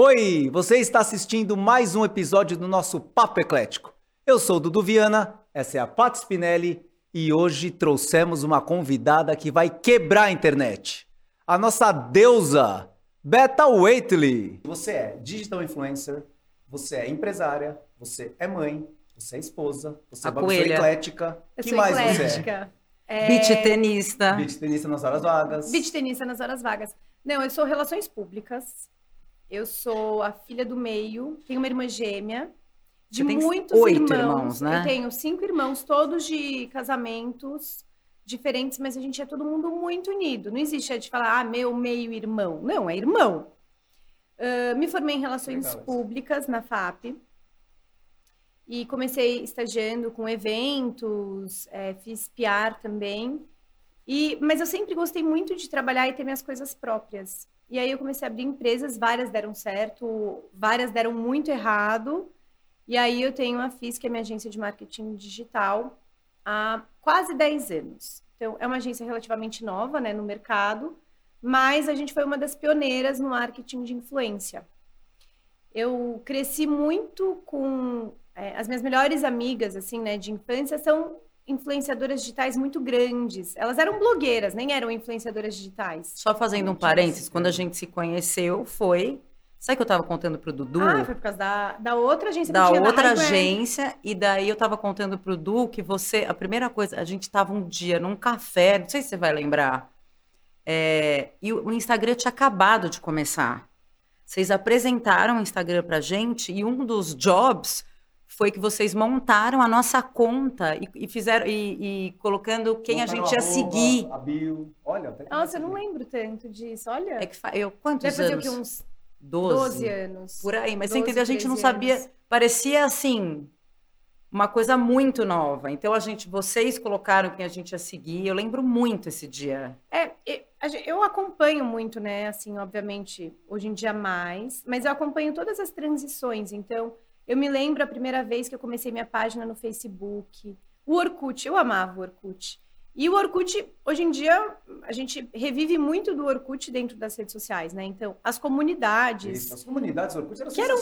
Oi, você está assistindo mais um episódio do nosso Papo Eclético. Eu sou o Dudu Viana, essa é a Pat Spinelli e hoje trouxemos uma convidada que vai quebrar a internet. A nossa deusa, Beta Waitley. Você é digital influencer, você é empresária, você é mãe, você é esposa, você A é coelha. eclética. Eu que sou mais eclética. É... Beach tenista. você é? Beach tenista nas horas vagas. Beach tenista nas horas vagas. Não, eu sou relações públicas. Eu sou a filha do meio. Tenho uma irmã gêmea. De Você muitos oito irmãos. irmãos, né? Eu tenho cinco irmãos, todos de casamentos diferentes, mas a gente é todo mundo muito unido. Não existe a de falar, ah, meu meio irmão. Não, é irmão. Ah, me formei em relações Legal públicas na FAP. E comecei estagiando com eventos, eh, fiz PR também. E, mas eu sempre gostei muito de trabalhar e ter minhas coisas próprias. E aí eu comecei a abrir empresas, várias deram certo, várias deram muito errado. E aí eu tenho a FIS, que é minha agência de marketing digital, há quase 10 anos. Então, é uma agência relativamente nova né, no mercado, mas a gente foi uma das pioneiras no marketing de influência. Eu cresci muito com é, as minhas melhores amigas, assim, né, de infância, são influenciadoras digitais muito grandes. Elas eram blogueiras, nem eram influenciadoras digitais. Só fazendo um parênteses, quando a gente se conheceu foi. Sabe que eu tava contando pro Dudu? Ah, foi por causa da, da outra agência da que outra Highway. agência, e daí eu tava contando pro Du que você, a primeira coisa, a gente tava um dia num café, não sei se você vai lembrar, é, e o o Instagram tinha acabado de começar. Vocês apresentaram o Instagram pra gente, e um dos jobs foi que vocês montaram a nossa conta e, e fizeram, e, e colocando quem a Botaram gente ia seguir. A bio. Olha, até Nossa, eu não lembro tanto disso. Olha, É que fa- eu, quantos deve fazer o anos? quê? Uns 12. 12 anos. Por aí, mas você 12, entendeu? A gente não 13 sabia, anos. parecia assim, uma coisa muito nova. Então a gente, vocês colocaram quem a gente ia seguir. Eu lembro muito esse dia. É, a eu acompanho muito, né? Assim, obviamente, hoje em dia mais, mas eu acompanho todas as transições. Então, eu me lembro a primeira vez que eu comecei minha página no Facebook. O Orkut, eu amava o Orkut. E o Orkut, hoje em dia, a gente revive muito do Orkut dentro das redes sociais, né? Então, as comunidades. Isso, As comunidades do Orkut eram Que eram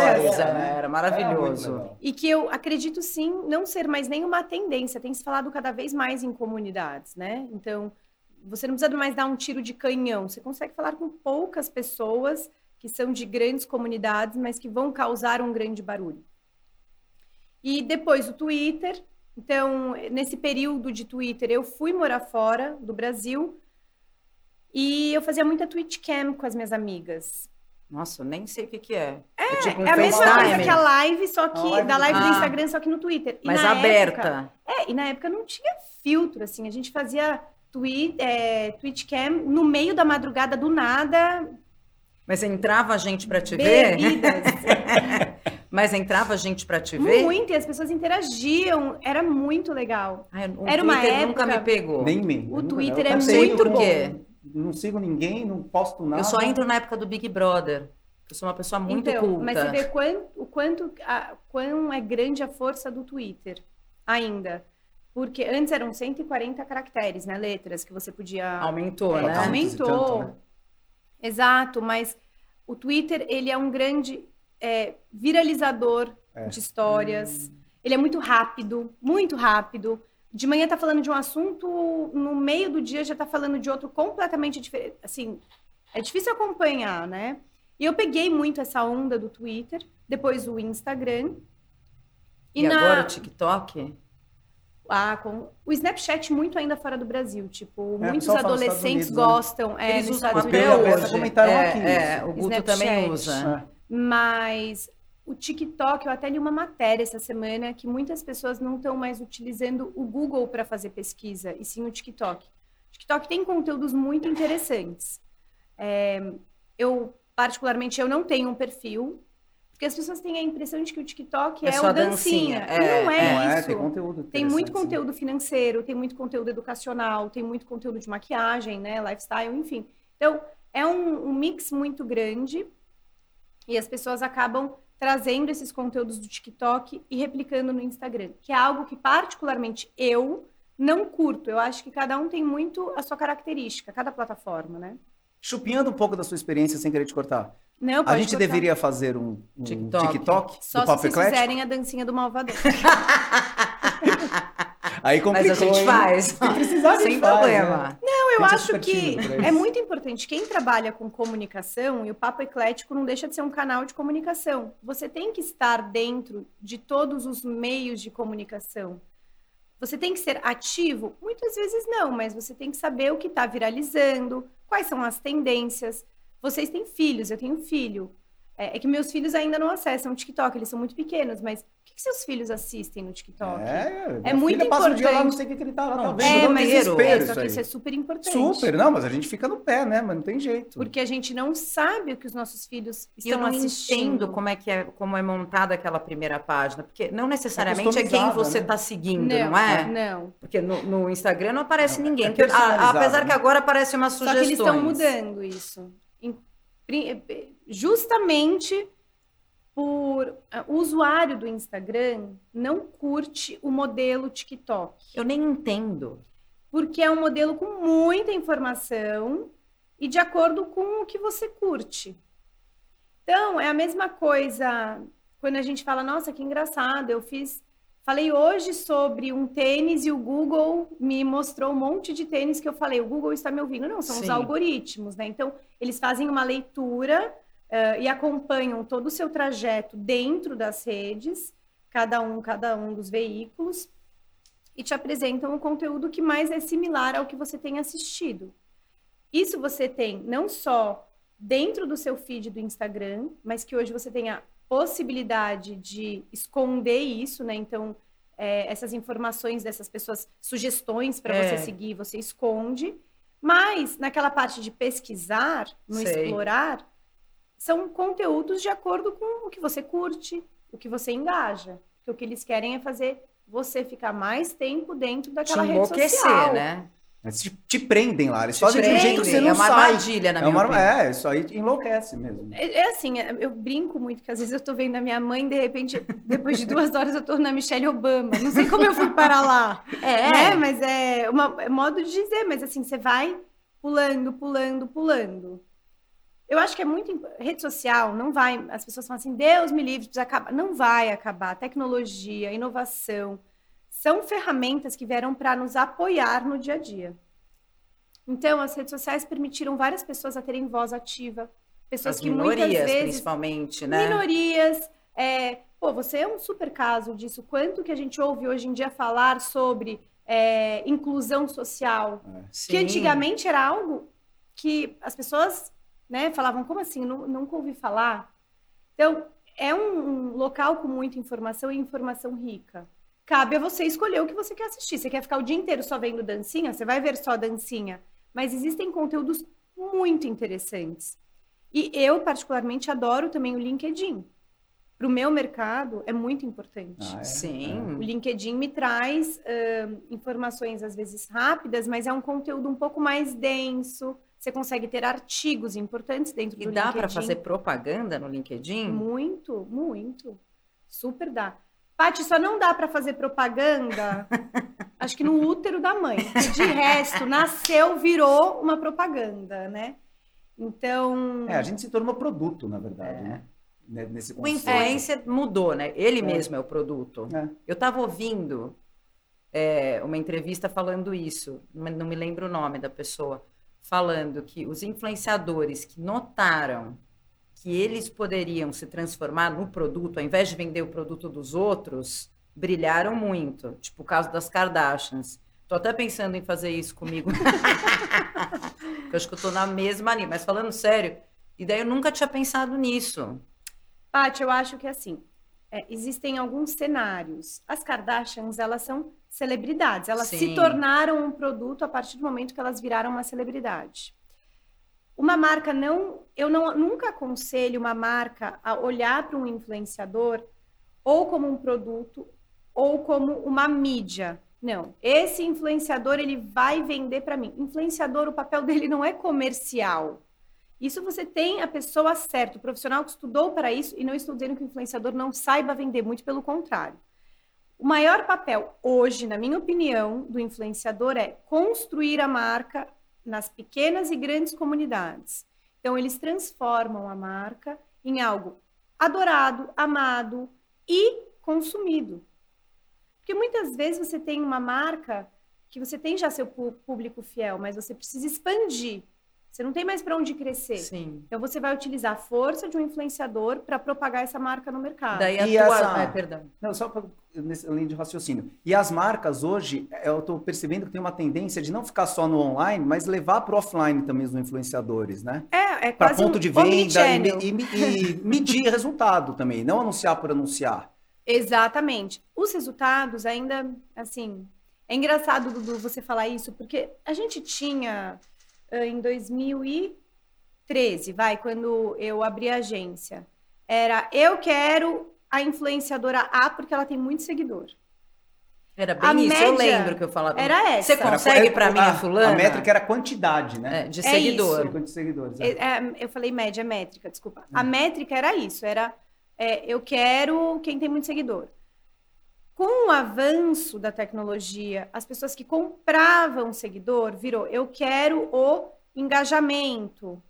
era, né? Era Era maravilhoso. legal. E que eu acredito sim não ser mais nenhuma tendência, tem se falado cada vez mais em comunidades, né? Então, você não precisa mais dar um tiro de canhão, você consegue falar com poucas pessoas que são de grandes comunidades, mas que vão causar um grande barulho. E depois o Twitter. Então, nesse período de Twitter, eu fui morar fora do Brasil e eu fazia muita Twitch Cam com as minhas amigas. Nossa, eu nem sei o que que é. É, tipo um É a mesma coisa FaceTime, que a live, só que A live da do live do Twitter. Instagram, só que no Twitter. E mas aberta. época- é, e na época não tinha filtro, assim. A gente fazia twi é, Twitch Cam no meio da madrugada, do nada, Mas entrava gente pra te ver? bebidas. Mas entrava gente pra te ver? muito, e as pessoas interagiam. Era muito legal. Ai, o Era uma Twitter nunca me época- pegou. Nem mim. O Twitter eu é muito bom. Não sigo ninguém, não posto nada. Eu só entro na época do Big Brother. Eu sou uma pessoa muito então, culta. mas você vê quanto, o quanto, a, quão é grande a força do Twitter ainda. Porque antes eram 140 caracteres, né? Letras que você podia Aumentou, É, né? aumentou. Tanto, né? Exato, mas o Twitter, ele é um grande é, viralizador É. de histórias. Ele é muito rápido, muito rápido. De manhã tá falando de um assunto, no meio do dia já tá falando de outro completamente diferente. Assim, é difícil acompanhar, né? E eu peguei muito essa onda do Twitter, depois o Instagram. E, na- agora o TikTok? Ah, com o Snapchat muito ainda fora do Brasil, tipo, É, muitos adolescentes né? gostam, é, Eles nos usam Estados até hoje. comentaram é, aqui é, isso. o Guto Snapchat. também usa. É. Mas o TikTok, eu até li uma matéria essa semana que muitas pessoas não estão mais utilizando o Google para fazer pesquisa, e sim o TikTok. O TikTok tem conteúdos muito interessantes. É, eu, particularmente, eu não tenho um perfil, porque as pessoas têm a impressão de que o TikTok É é, só o dancinha. dancinha, E é, não é, Não é, isso. tem conteúdo Tem muito conteúdo financeiro, tem muito conteúdo educacional, tem muito conteúdo de maquiagem, né, lifestyle, enfim. Então, é um, um mix muito grande e as pessoas acabam trazendo esses conteúdos do TikTok e replicando no Instagram, que é algo que particularmente eu não curto. Eu acho que cada um tem muito a sua característica, cada plataforma, né? Chupinhando um pouco da sua experiência sem querer te cortar. Não, A gente cortar. deveria fazer um, um TikTok. TikTok, Só do se vocês Eclético? fizerem a dancinha do malvador. Aí complicou, Mas a gente faz. Se precisar, Sem faz, problema. né? Não, eu é acho que é muito importante. Quem trabalha com comunicação, e o Papo Eclético não deixa de ser um canal de comunicação. Você tem que estar dentro de todos os meios de comunicação. Você tem que ser ativo? Muitas vezes não, mas você tem que saber o que está viralizando, quais são as tendências. Vocês têm filhos, eu tenho filho. É, é que meus filhos ainda não acessam o TikTok, eles são muito pequenos, mas que, que seus filhos assistem no TikTok? É, É minha muito filha passa o dia lá, não importante. sei o que que ele tá lá, Não, tá vendo. É, um mas desespero é, só isso que isso é super importante. Super, não, mas a gente fica no pé, né? Mas não tem jeito. Porque a gente não sabe o que os nossos filhos E eu estão não assistindo. entendo como é que é, como é montada aquela primeira página, porque não necessariamente é, quem customizada, você né? está seguindo, não, é? Não. Porque no, no Instagram não aparece Não, ninguém. é que- a- apesar né? que agora aparece umas Só sugestões. que eles estão mudando isso. Em- pri- Justamente por ah, o usuário do Instagram não curte o modelo TikTok, Eu nem entendo. porque é um modelo com muita informação e de acordo com o que você curte. Então, é a mesma coisa quando a gente fala, nossa, que engraçado, eu fiz Falei hoje sobre um tênis e o Google me mostrou um monte de tênis que eu falei. O Google está me ouvindo. Não, são os Sim. algoritmos, né? Então, eles fazem uma leitura eh, e acompanham todo o seu trajeto dentro das redes, cada um, cada um dos veículos, e te apresentam o conteúdo que mais é similar ao que você tem assistido. Isso você tem não só dentro do seu feed do Instagram, mas que hoje você tem a possibilidade de esconder isso, né? Então, é, essas informações dessas pessoas, sugestões para É. você seguir, você esconde. Mas naquela parte de pesquisar, no Sei. explorar, são conteúdos de acordo com o que você curte, o que você engaja. Porque o que eles querem é fazer você ficar mais tempo dentro Te daquela rede enlouquecer, social. né? Te, te prendem lá, eles Te fazem de um jeito que você prendem. não É uma sai. armadilha, na É, minha uma, opinião. é, isso aí enlouquece mesmo. É, é assim, é, eu brinco muito, que às vezes eu tô vendo a minha mãe, de repente, depois de duas horas eu tô na Michelle Obama. Não sei como eu fui parar lá. É, né? Mas é, uma, é modo de dizer, mas assim, você vai pulando, pulando, pulando. Eu acho que é muito. Rede social não vai. As pessoas falam assim, Deus me livre, precisa acabar. Não vai acabar. Tecnologia, inovação, são ferramentas que vieram para nos apoiar no dia a dia. Então, as redes sociais permitiram várias pessoas a terem voz ativa. Pessoas as que muitas minorias, vezes principalmente, né? minorias. É, pô, você é um super caso disso. Quanto que a gente ouve hoje em dia falar sobre é, inclusão social? Sim. Que antigamente era algo que as pessoas né, falavam, como assim? Nu- nunca ouvi falar. Então, é um, um local com muita informação e informação rica. Cabe a você escolher o que você quer assistir. Você quer ficar o dia inteiro só vendo dancinha? Você vai ver só dancinha. Mas existem conteúdos muito interessantes. E eu, particularmente, adoro também o LinkedIn. Para o meu mercado, é muito importante. Ah, é? Sim. O LinkedIn me traz ahn, informações, às vezes, rápidas, mas é um conteúdo um pouco mais denso. Você consegue ter artigos importantes dentro E do dá LinkedIn. para fazer propaganda no LinkedIn? Muito, muito. Super dá. Paty, só não dá para fazer propaganda, acho que no útero da mãe. porque De resto, nasceu, virou uma propaganda, né? Então, É, a gente se tornou produto, na verdade, né? Ne- Nesse O conceito. influencer mudou, né? Ele É. mesmo é o produto. É. Eu estava ouvindo é, uma entrevista falando isso, mas não me lembro o nome da pessoa, falando que os influenciadores que notaram que eles poderiam se transformar no produto, ao invés de vender o produto dos outros, brilharam muito. Tipo o caso das Kardashians. Tô até pensando em fazer isso comigo. eu acho que eu tô na mesma linha, mas falando sério, e daí eu nunca tinha pensado nisso. Paty, eu acho que assim, é, existem alguns cenários. As Kardashians, elas são celebridades. Elas se Sim. tornaram um produto a partir do momento que elas viraram uma celebridade. Uma marca não, eu não nunca aconselho uma marca a olhar para um influenciador ou como um produto ou como uma mídia. Não, esse influenciador ele vai vender para mim. Influenciador, o papel dele não é comercial. Isso você tem a pessoa certa, o profissional que estudou para isso, e não estou dizendo que o influenciador não saiba vender, muito pelo contrário. O maior papel hoje, na minha opinião, do influenciador é construir a marca nas pequenas e grandes comunidades. Então, eles transformam a marca em algo adorado, amado e consumido. Porque muitas vezes você tem uma marca que você tem já seu público fiel, mas você precisa expandir. Você não tem mais para onde crescer. Sim. Então você vai utilizar a força de um influenciador para propagar essa marca no mercado. Daí a E tua... essa- Ai, perdão. Não, só pra, nesse linha de raciocínio. E as marcas hoje, eu estou percebendo que tem uma tendência de não ficar só no online, mas levar para o offline também os influenciadores, né? É, é Para ponto um de venda e, e- e medir resultado também, não anunciar por anunciar. Exatamente. Os resultados ainda, assim, é engraçado, Dudu, você falar isso, porque a gente tinha ah, em 2013, vai, quando eu abri a agência, era eu quero a influenciadora A porque ela tem muito seguidor. Era bem A isso, eu média lembro que eu falava. Era essa. Você consegue para mim a a, fulana? a métrica era quantidade, né? É, de É seguidor. Quantidade de seguidores. é. É, é, eu falei média, métrica, desculpa. Hum. A métrica era isso, era é, eu quero quem tem muito seguidor. Com o avanço da tecnologia, as pessoas que compravam seguidor virou eu quero o engajamento.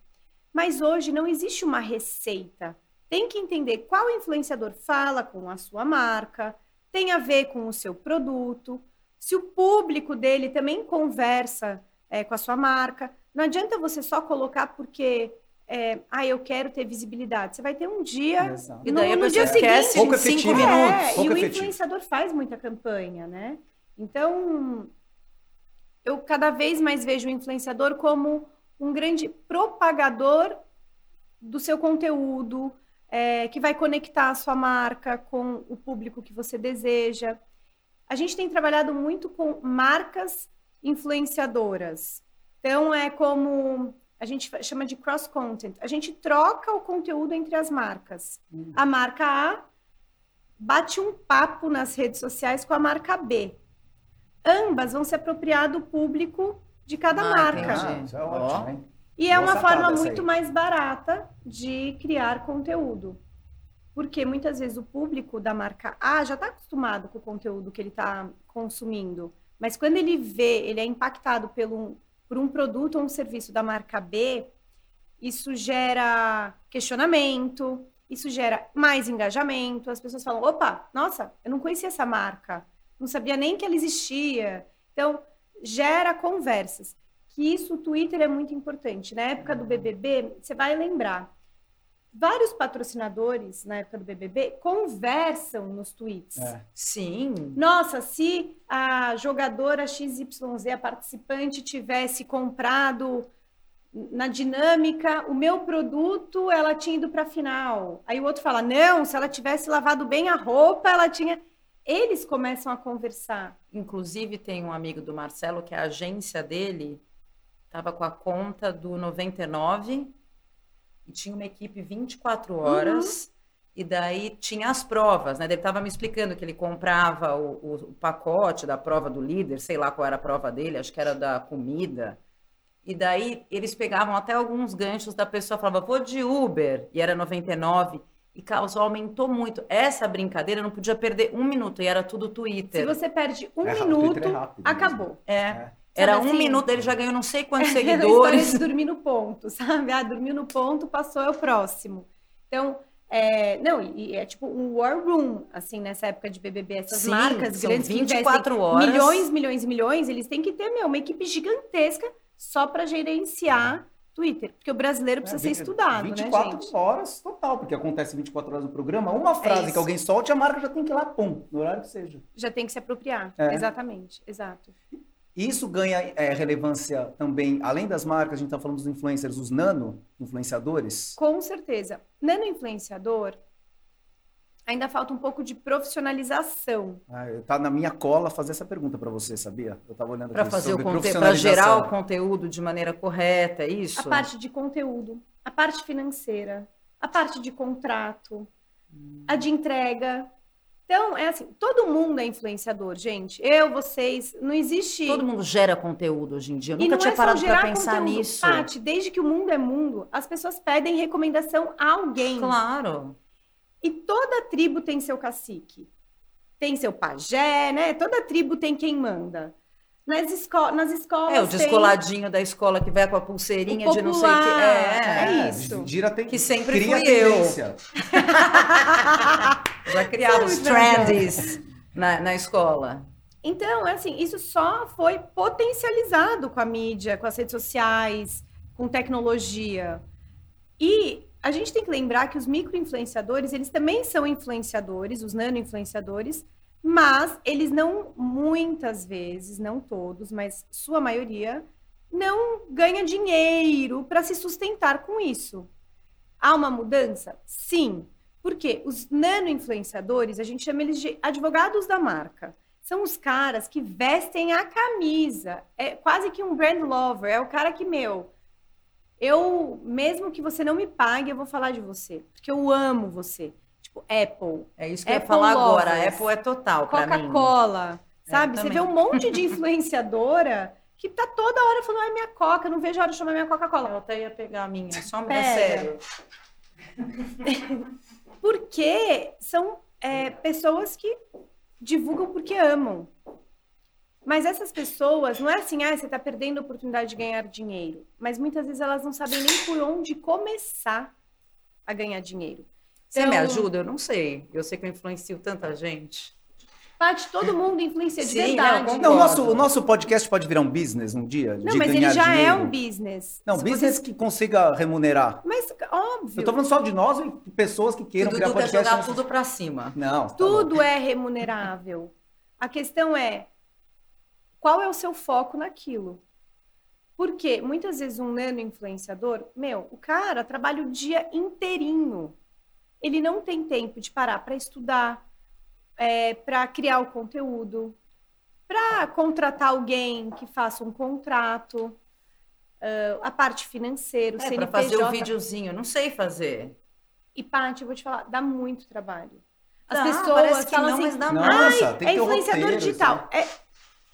Mas hoje não existe uma receita. Tem que entender qual influenciador fala com a sua marca, tem a ver com o seu produto, se o público dele também conversa é, com a sua marca. Não adianta você só colocar porque, é, ah, eu quero ter visibilidade. Você vai ter um dia. Exato. E no, no dia seguinte, Pouco cinco efetivo. minutos. é, Pouco e o efetivo. influenciador faz muita campanha, né? Então, eu cada vez mais vejo o influenciador como um grande propagador do seu conteúdo, é, que vai conectar a sua marca com o público que você deseja. A gente tem trabalhado muito com marcas influenciadoras. Então, é como a gente chama de cross content. A gente troca o conteúdo entre as marcas. Hum. A marca A bate um papo nas redes sociais com a marca B. Ambas vão se apropriar do público de cada Ah, marca. entendi. Ah, isso é ótimo, hein? E é Boa uma forma muito aí. mais barata de criar conteúdo. Porque muitas vezes o público da marca A já está acostumado com o conteúdo que ele está consumindo. Mas quando ele vê, ele é impactado pelo, por um produto ou um serviço da marca B, isso gera questionamento, isso gera mais engajamento. As pessoas falam: opa, nossa, eu não conhecia essa marca, não sabia nem que ela existia. Então, gera conversas. Que isso, o Twitter é muito importante. Na época do BBB, você vai lembrar, vários patrocinadores, na época do BBB, conversam nos tweets. É. Sim. Nossa, se a jogadora XYZ, a participante, tivesse comprado na dinâmica o meu produto, ela tinha ido para a final. Aí o outro fala: não, se ela tivesse lavado bem a roupa, ela tinha. Eles começam a conversar. Inclusive, tem um amigo do Marcelo que a agência dele estava com a conta do 99 e tinha uma equipe 24 horas. E daí tinha as provas, né? Ele estava me explicando que ele comprava o, o- o pacote da prova do líder, sei lá qual era a prova dele, acho que era da comida. E daí eles pegavam até alguns ganchos da pessoa, falava, vou de Uber, e era 99. E causou, aumentou muito. Essa brincadeira não podia perder um minuto, e era tudo Se Twitter. você perde um É, o minuto, é rápido mesmo. acabou. É. É. Era Sabe um assim? minuto, ele já ganhou não sei quantos É seguidores. dormir no ponto, sabe? Ah, dormiu no ponto, passou, é o próximo. Então, é, não, e, é tipo um war room, assim, nessa época de BBB. Essas Sim, marcas são grandes que 24 investem horas. milhões, milhões milhões, eles têm que ter, meu, uma equipe gigantesca só para gerenciar Twitter. Porque o brasileiro precisa É, ser estudado, 24 né, gente? horas total, porque acontece 24 horas no programa. Uma frase isso. que alguém solte, a marca já tem que ir lá, pum, no horário que seja. Já tem que se apropriar. É. Exatamente, exato. E Isso ganha é, relevância também, além das marcas, a gente está falando dos influencers, os nano influenciadores. Com certeza. Nano influenciador, ainda falta um pouco de profissionalização. Ah, tá na minha cola fazer essa pergunta para você, sabia? Eu estava olhando Para fazer o conteúdo, para gerar o conteúdo de maneira correta, é isso? A parte de conteúdo, a parte financeira, a parte de contrato, a de entrega. Então, é assim, todo mundo é influenciador, gente. Eu, vocês, não existe. Todo mundo gera conteúdo hoje em dia. Eu E nunca não tinha é só parado para gerar pensar conteúdo. nisso. Paty, desde que o mundo é mundo, as pessoas pedem recomendação a alguém. Claro. E toda tribo tem seu cacique. Tem seu pajé, né? Toda tribo tem quem manda. Nas, esco nas escolas. É, o tem descoladinho da escola que vai com a pulseirinha de não sei o que. popular, É, é isso. Gira tem, Que sempre cria fui eu. Já criava os trends na, na escola. Então, assim, isso só foi potencializado com a mídia, com as redes sociais, com tecnologia. E a gente tem que lembrar que os micro-influenciadores, eles também são influenciadores, os nano-influenciadores, mas eles não, muitas vezes, não todos, mas sua maioria, não ganha dinheiro para se sustentar com isso. Há uma mudança? Sim. Porque os nano-influenciadores, a gente chama eles de advogados da marca. São os caras que vestem a camisa. É quase que um brand lover. É o cara que, meu, eu, mesmo que você não me pague, eu vou falar de você. Porque eu amo você. Tipo, Apple, É isso que eu ia Apple falar agora. A lovers, Apple é total mim. Coca-Cola. Sabe? É, você também. vê um monte de influenciadora que tá toda hora falando, ai, minha Coca, não vejo a hora de tomar minha Coca-Cola. Eu até ia pegar a minha, só é sério. Porque são é, pessoas que divulgam porque amam. Mas essas pessoas, não é assim, ah, você está perdendo a oportunidade de ganhar dinheiro. Mas muitas vezes elas não sabem nem por onde começar a ganhar dinheiro. Você me Então- ajuda? Eu não sei. Eu sei que eu influencio tanta gente. Paty, todo mundo influencia de Sim, verdade. não, Não, o nosso, o nosso podcast pode virar um business um dia? Não, de mas ele já é dinheiro? um business. Não, Se business você- que consiga remunerar. Mas, óbvio. Eu tô falando só de nós e pessoas que queiram criar Dudu quer podcast. jogar tudo pra cima. Não, tá Tudo é remunerável. A questão é qual é o seu foco naquilo. Porque muitas vezes um nano influenciador, meu, o cara trabalha o dia inteirinho. Ele não tem tempo de parar para estudar, para criar o conteúdo, para contratar alguém que faça um contrato, ah, a parte financeira, o É, CNPJ. fazer o videozinho. Eu não sei fazer. E, Paty, eu vou te falar, dá muito trabalho. As Dá, pessoas que falam não, assim, mas dá Nossa, Ai, tem é que ter um influenciador roteiro, digital. É,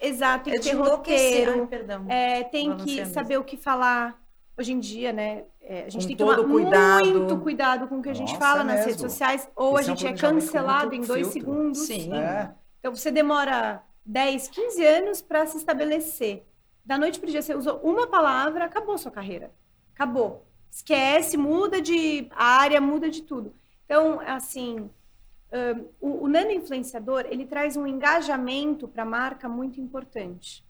exato, tem É que ter roteiro, Ai, perdão. é, tem você que mesmo. saber o que falar. Hoje em dia, né? é, a gente Com tem que tomar cuidado. muito cuidado com o que a gente Nossa, fala é nas mesmo. redes sociais, ou a Esse é um gente é planejamento com cancelado em dois filtro. segundos. Sim. É. Então você demora 10, 15 anos para se estabelecer. Da noite para o dia você usou uma palavra, acabou sua carreira. Acabou. Esquece, muda de área, muda de tudo. Então, assim, hum, o, o nano influenciador, ele traz um engajamento para a marca muito importante.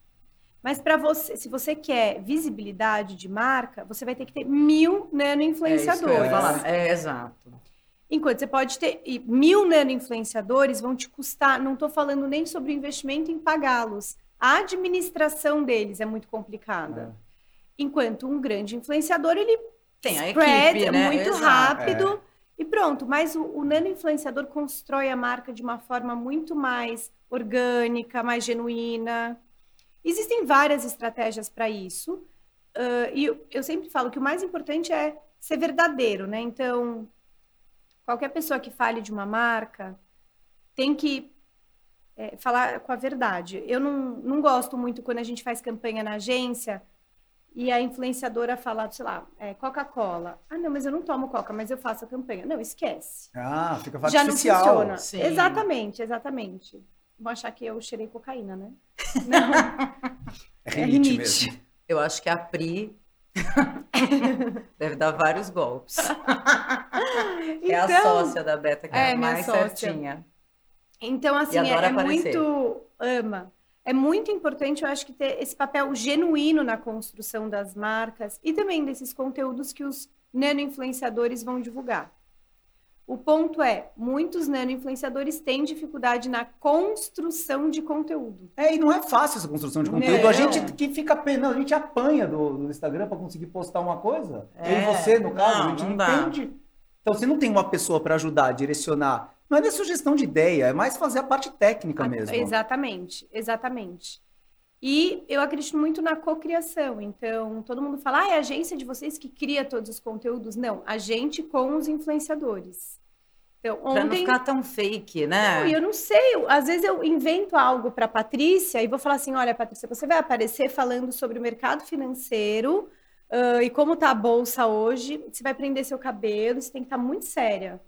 Mas para você, se você quer visibilidade de marca, você vai ter que ter mil nano É influenciadores. falar. É, exato. Enquanto você pode ter e mil nano-influenciadores vão te custar, não estou falando nem sobre o investimento em pagá-los. A administração deles é muito complicada. Enquanto um grande influenciador, ele Tem a spread, equipe, é né? muito Exato. rápido e pronto. Mas o, o nano-influenciador constrói a marca de uma forma muito mais orgânica, mais genuína. Existem várias estratégias para isso. ah, e eu, eu sempre falo que o mais importante é ser verdadeiro, né? Então, qualquer pessoa que fale de uma marca tem que é, falar com a verdade. Eu não, não gosto muito quando a gente faz campanha na agência e a influenciadora fala, sei lá, é, Coca-Cola. Ah, não, mas eu não tomo Coca, mas eu faço a campanha. Não, esquece. Ah, fica Já não funciona. Sim. Exatamente, exatamente. Vão achar que eu cheirei cocaína, né? Não. É É rinite rinite. mesmo. Eu acho que a Pri deve dar vários golpes. é a Então- sócia da Beta, que é, É, mais sócia. certinha. Então, assim, é, é muito. Ama. É muito importante, eu acho, que ter esse papel genuíno na construção das marcas e também desses conteúdos que os nano-influenciadores vão divulgar. O ponto é, muitos nano-influenciadores têm dificuldade na construção de conteúdo. É, e não é fácil essa construção de conteúdo. Não. A gente que fica penando, a gente apanha do, do Instagram para conseguir postar uma coisa. Eu É, e você, no caso, não, a gente não, não entende. Então, você não tem uma pessoa para ajudar, direcionar. Não é nem sugestão de ideia, é mais fazer a parte técnica Ah, mesmo. Exatamente, exatamente. E eu acredito muito na cocriação. Então, todo mundo fala, ah, é a agência de vocês que cria todos os conteúdos. Não, a gente com os influenciadores. Então, Pra não ontem. ficar tão fake, né? Não, eu não sei, eu- às vezes eu invento algo para Patrícia e vou falar assim: olha, Patrícia, você vai aparecer falando sobre o mercado financeiro ah, e como tá a bolsa hoje. Você vai prender seu cabelo, você tem que estar muito séria.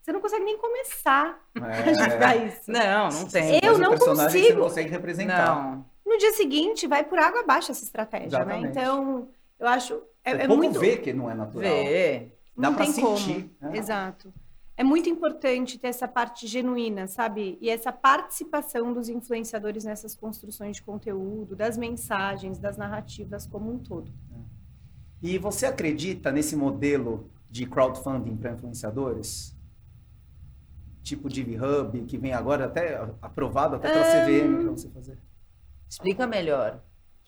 Você não consegue nem começar a É. julgar isso. Não, não tem. Eu não personagem Você consigo. não consegue representar. Não. no dia seguinte vai por água abaixo essa estratégia, né? Exatamente. Então, eu acho é, o é povo muito vê que não é natural. Vê. Dá não pra tem sentir, como. né? Exato. É muito importante ter essa parte genuína, sabe? E essa participação dos influenciadores nessas construções de conteúdo, das mensagens, das narrativas como um todo. E você acredita nesse modelo de crowdfunding para influenciadores? Tipo Divi Hub, que vem agora até aprovado até pela CVM para você fazer. Explica melhor.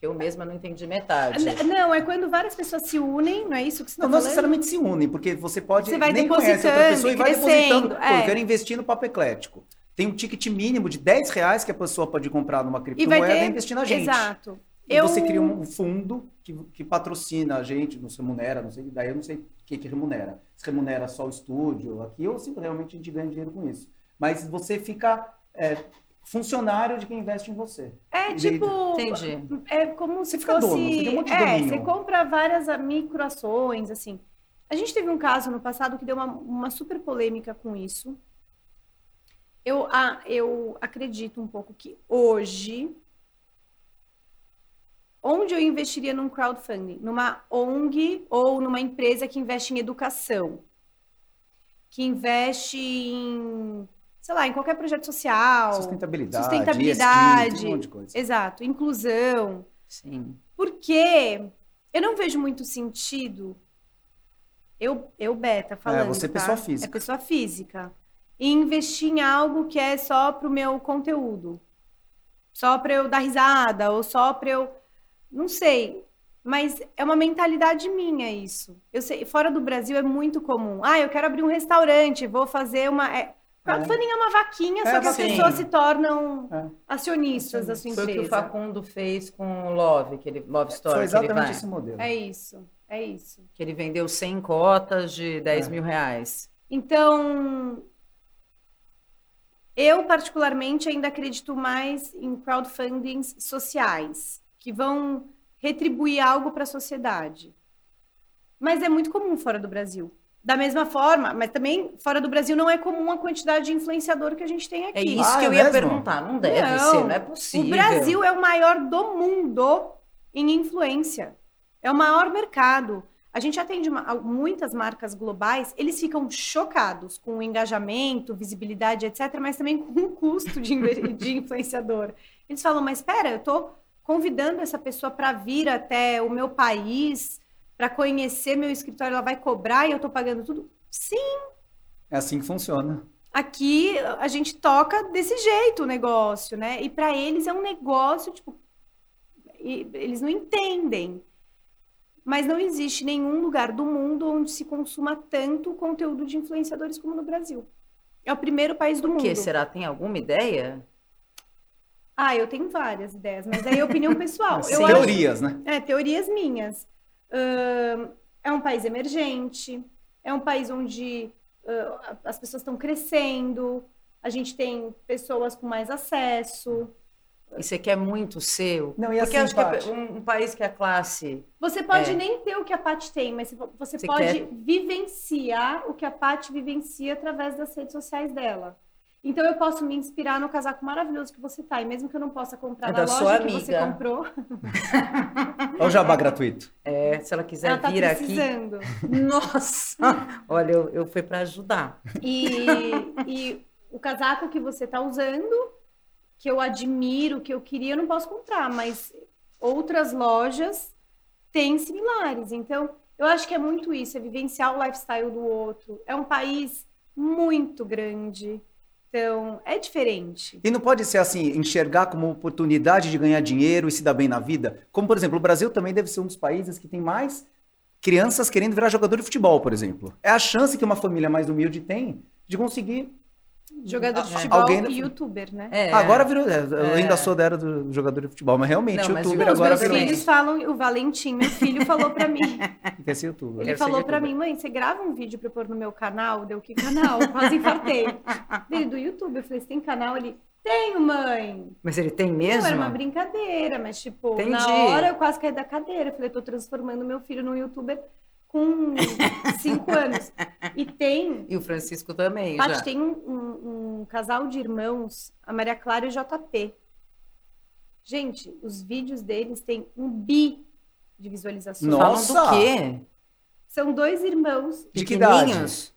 Eu mesma não entendi metade. Não, é quando várias pessoas se unem, não é isso que você Não, está não falando? necessariamente se unem, porque você pode Você vai nem conhece outra pessoa e e vai depositando. Pô, é. eu quero investir no papo eclético. Tem um ticket mínimo de 10 reais que a pessoa pode comprar numa E criptomoeda e ter... investir na gente. Exato. E Eu- você cria um fundo que, que patrocina a gente, nos remunera, não sei, daí eu não sei o que, que remunera. Se remunera só o estúdio aqui ou se realmente a gente ganha dinheiro com isso. Mas você fica é, funcionário de quem investe em você. É E- tipo... Entendi. É como Você se fosse... dono, você tem um monte de é, domínio. você compra várias microações, assim. A gente teve um caso no passado que deu uma, uma super polêmica com isso. Eu, ah, eu acredito um pouco que hoje, onde eu investiria num crowdfunding? Numa ONG ou numa empresa que investe em educação, que investe em, sei lá, em qualquer projeto social, Sustentabilidade, sustentabilidade, um monte de coisa. exato, inclusão, Sim. porque eu não vejo muito sentido. Eu, eu Beta, falando. você é tá? pessoa física. É pessoa física. E investir em algo que é só pro meu conteúdo. Só para eu dar risada, ou só para eu. Não sei. Mas é uma mentalidade minha isso. Eu sei, fora do Brasil é muito comum. Ah, eu quero abrir um restaurante, vou fazer uma. É, crowdfunding é. uma vaquinha, É, só que as sim. pessoas se tornam É. acionistas da sua Foi o que o empresa. Facundo fez com o Love, que ele, Love Story, Foi que ele, exatamente vai, esse modelo. É isso, é isso. que ele vendeu 100 cotas de 10 É. mil reais. Então, eu particularmente ainda acredito mais em crowdfundings sociais, que vão retribuir algo para a sociedade. Mas é muito comum fora do Brasil. Da mesma forma, mas também fora do Brasil não é comum a quantidade de influenciador que a gente tem É aqui. isso Ah, que é eu ia mesmo? perguntar. Não deve Não, ser, não é possível. O Brasil é o maior do mundo em influência. É o maior mercado. A gente atende uma- muitas marcas globais, eles ficam chocados com o engajamento, visibilidade, etc., mas também com o custo de, de influenciador. Eles falam, mas espera, eu estou convidando essa pessoa para vir até o meu país, para conhecer meu escritório, ela vai cobrar e eu estou pagando tudo? Sim, É assim que funciona. aqui a gente toca desse jeito o negócio, né? E para eles é um negócio, tipo, e- eles não entendem. Mas não existe nenhum lugar do mundo onde se consuma tanto conteúdo de influenciadores como no Brasil. É o primeiro país do Por mundo. que será? Tem alguma ideia? Ah, eu tenho várias ideias, mas aí é opinião pessoal. As Eu acho- teorias, né? é, teorias minhas. Ahn, é um país emergente, é um país onde ah, as pessoas estão crescendo, a gente tem pessoas com mais acesso. E você quer muito o seu? Não, e Porque assim, acho que é um, um país que a classe. Você pode É. nem ter o que a Paty tem, mas você- você Você pode quer- vivenciar o que a Paty vivencia através das redes sociais dela. Então eu posso me inspirar no casaco maravilhoso que você tá, e mesmo que eu não possa comprar É na da sua loja que você amiga. comprou, Olha o jabá gratuito. É, se ela quiser ela tá vir aqui. precisando. Nossa! Olha, eu, eu fui para ajudar. E, e o casaco que você está usando, que eu admiro, que eu queria, eu não posso comprar, mas outras lojas têm similares. Então, eu acho que é muito isso, é vivenciar o lifestyle do outro. É um país muito grande, então é diferente. E não pode ser assim, enxergar como oportunidade de ganhar dinheiro e se dar bem na vida. Como, por exemplo, o Brasil também deve ser um dos países que tem mais crianças querendo virar jogador de futebol, por exemplo. É a chance que uma família mais humilde tem de conseguir. Jogador de A- futebol alguém- e youtuber, né? É. Agora virou. é, Eu É. ainda sou da era do jogador de futebol, mas realmente Não, mas youtuber Não, os agora meus virou. filhos falam, o Valentim, meu filho, falou pra mim. O que é esse youtuber? Ele ser falou pra youtuber. mim, mãe, você grava um vídeo pra eu pôr no meu canal? Deu que canal? Quase infartei. Dele do YouTube. Eu falei, você tem canal? Ele, tenho, mãe. Mas ele tem Não, mesmo? era uma brincadeira, mas tipo, Entendi. na hora eu quase caí da cadeira. Eu falei, tô transformando meu filho num youtuber com cinco anos. E tem, E o Francisco também, Paty, já. tem um, um- um casal de irmãos, a Maria Clara e o JP. Gente, os vídeos deles têm um bi de visualizações. Nossa! Falam do quê? São dois irmãos. De que idade?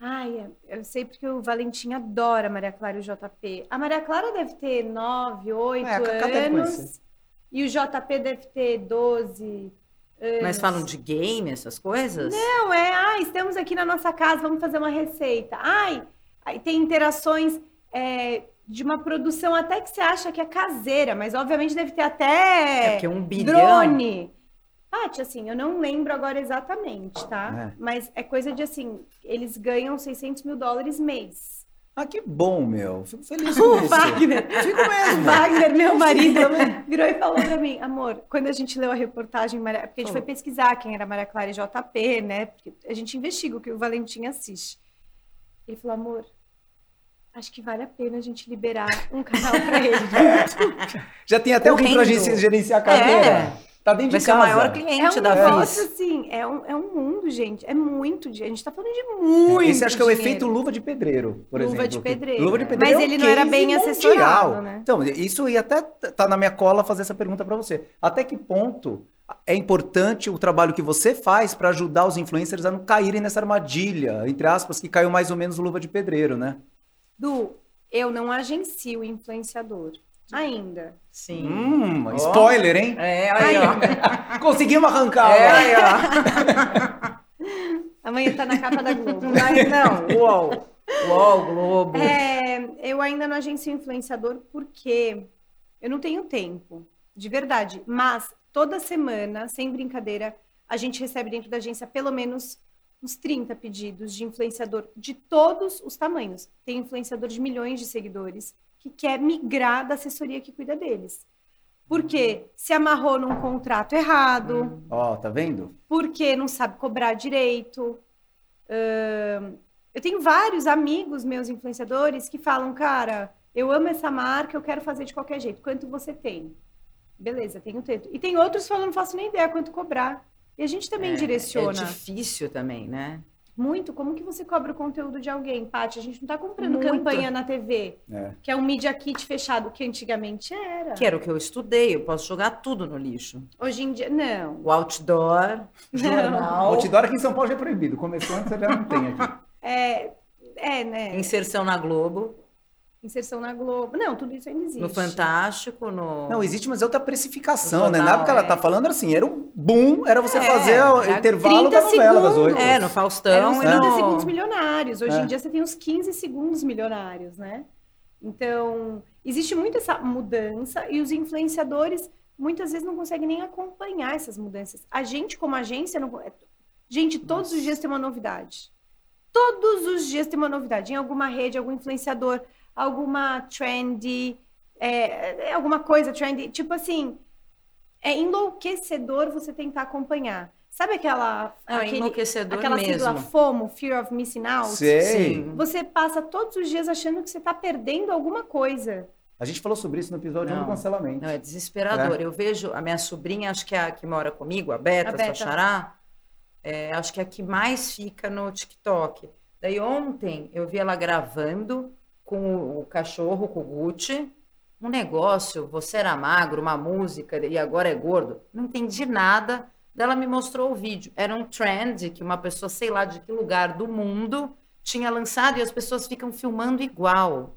Ai, eu sei porque o Valentim adora a Maria Clara e o JP. A Maria Clara deve ter 9, 8 É, anos. E o JP deve ter 12 anos. Mas falam de game, essas coisas? Não, é, ai, estamos aqui na nossa casa, vamos fazer uma receita. Ai, aí tem interações é, de uma produção até que você acha que é caseira, mas obviamente deve ter É até porque um bilhão. drone. Paty, assim, eu não lembro agora exatamente, tá? É. Mas é coisa de assim, eles ganham 600 mil dólares mês. Ah, que bom, meu. Fico feliz com isso. Wagner. Fico mesmo. Wagner, meu marido, virou e falou pra mim, amor, quando a gente leu a reportagem, porque a gente foi Falou. pesquisar quem era Maria Clara e JP, né? Porque a gente investiga o que o Valentim assiste. Ele falou, amor, acho que vale a pena a gente liberar um canal pra ele. Já tem até alguém pra Correndo. gente gerenciar a carteira. É. Tá dentro Vai de ser o casa. maior É cliente um da negócio assim, é um, é um mundo, gente. É muito dinheiro. A gente tá falando de muito Esse acho que é o dinheiro. efeito luva de pedreiro, por Luva exemplo. de pedreiro, Luva de é. pedreiro. Mas é um ele não era bem mundial. assessorado, né? Então, isso ia até tá na minha cola fazer essa pergunta pra você. Até que ponto é importante o trabalho que você faz pra ajudar os influencers a não caírem nessa armadilha, entre aspas, que caiu mais ou menos luva de pedreiro, né? Du, eu não agencio o influenciador. Ainda. Sim. Hum, Ó. spoiler, hein? É, aí, ó. Conseguimos arrancar. É, aí, ó. Amanhã tá na capa da Globo. Aí, não. Uou. Uou, Globo. É, eu ainda não agencio influenciador porque eu não tenho tempo, de verdade. Mas toda semana, sem brincadeira, a gente recebe dentro da agência pelo menos uns 30 pedidos de influenciador de todos os tamanhos. Tem influenciador de milhões de seguidores que quer migrar da assessoria que cuida deles. Porque se amarrou num contrato errado, Ó, tá vendo? porque não sabe cobrar direito. Eu tenho vários amigos meus influenciadores que falam, cara, eu amo essa marca, eu quero fazer de qualquer jeito. Quanto você tem? Beleza, tenho tanto. E tem outros falam, não faço nem ideia quanto cobrar. E a gente também É direciona difícil também, né? Muito como que você cobra o conteúdo de alguém, Paty. A gente não tá comprando Muito. campanha na TV, É. que é um media kit fechado, que antigamente era. Que era o que eu estudei, eu posso jogar tudo no lixo. Hoje em dia, não. O outdoor, jornal, Outdoor aqui em São Paulo já é proibido. Começou antes, já não tem aqui. É, é né? inserção na Globo, Inserção na Globo. Não, tudo isso ainda existe. no Fantástico, no... Não, existe, mas é outra precificação, No né? jornal, Na época que ela é. tá falando, era assim, era um boom, era você É, fazer o era intervalo 30 da novela das segundos. oito. É, no Faustão uns e 30 no... segundos milionários. Hoje É. em dia você tem uns 15 segundos milionários, né? Então, existe muito essa mudança e os influenciadores muitas vezes não conseguem nem acompanhar essas mudanças. A gente, como agência, não... gente, todos os dias tem uma novidade. Todos os dias tem uma novidade. Em alguma rede, algum influenciador, alguma trendy, é, é alguma coisa trendy. Tipo assim, é enlouquecedor você tentar acompanhar. Sabe aquela, Não, é aquele- enlouquecedor aquela sigla mesmo. FOMO, Fear of Missing Out? Sei. Sim. Você passa todos os dias achando que você está perdendo alguma coisa. A gente falou sobre isso no episódio Não. do cancelamento. Não, é desesperador. Eu vejo a minha sobrinha, acho que é a que mora comigo, a Beta, A Beta. sua xará, é, acho que é a que mais fica no TikTok. Daí ontem eu vi ela gravando com o, cachorro, com o Gucci, um negócio, você era magro, uma música, e agora é gordo. Não entendi nada. Ela me mostrou o vídeo. Era um trend que uma pessoa, sei lá de que lugar do mundo, tinha lançado e as pessoas ficam filmando igual.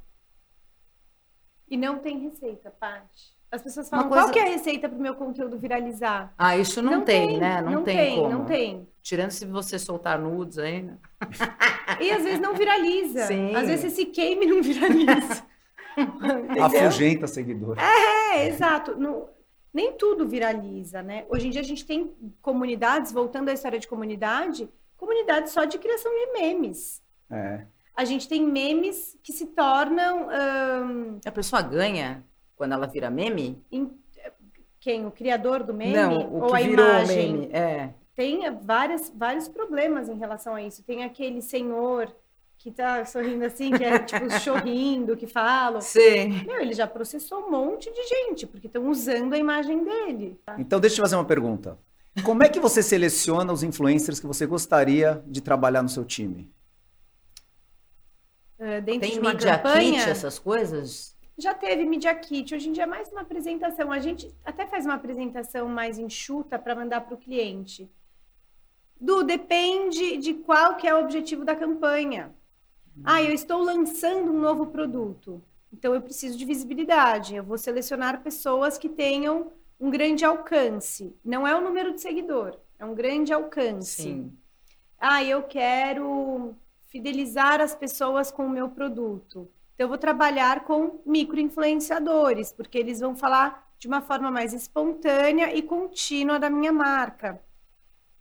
E não tem receita, Paty. As pessoas falam, coisa- qual que é a receita para o meu conteúdo viralizar? Ah, isso não, tem, né? Não, tem, como. Não tem. Tirando se você soltar nudes aí, né? E às vezes não viraliza. Sim. Às vezes você se queima e não viraliza. Afugenta seguidor. É, exato. Não- nem tudo viraliza, né? Hoje em dia a gente tem comunidades, voltando à história de comunidade, comunidades só de criação de memes. É. A gente tem memes que se tornam A pessoa ganha quando ela vira meme? quem? O criador do meme? não, o ou que a virou imagem? meme. É. Tem várias, vários problemas em relação a isso. Tem aquele senhor que tá sorrindo assim, que é tipo sorrindo, que fala. Sim. Meu, ele já processou um monte de gente, porque estão usando a imagem dele. tá? Então, deixa eu te fazer uma pergunta. Como é que você seleciona os influencers que você gostaria de trabalhar no seu time? Ah, dentro Tem de uma media campanha. kit, essas coisas? Já teve Media Kit, hoje em dia é mais uma apresentação. A gente até faz uma apresentação mais enxuta para mandar para o cliente. Du, depende de qual que é o objetivo da campanha. Ah, eu estou lançando um novo produto. Então eu preciso de visibilidade. Eu vou selecionar pessoas que tenham um grande alcance. Não é o número de seguidor, é um grande alcance. Sim. Ah, eu quero fidelizar as pessoas com o meu produto. Então, eu vou trabalhar com micro-influenciadores, porque eles vão falar de uma forma mais espontânea e contínua da minha marca.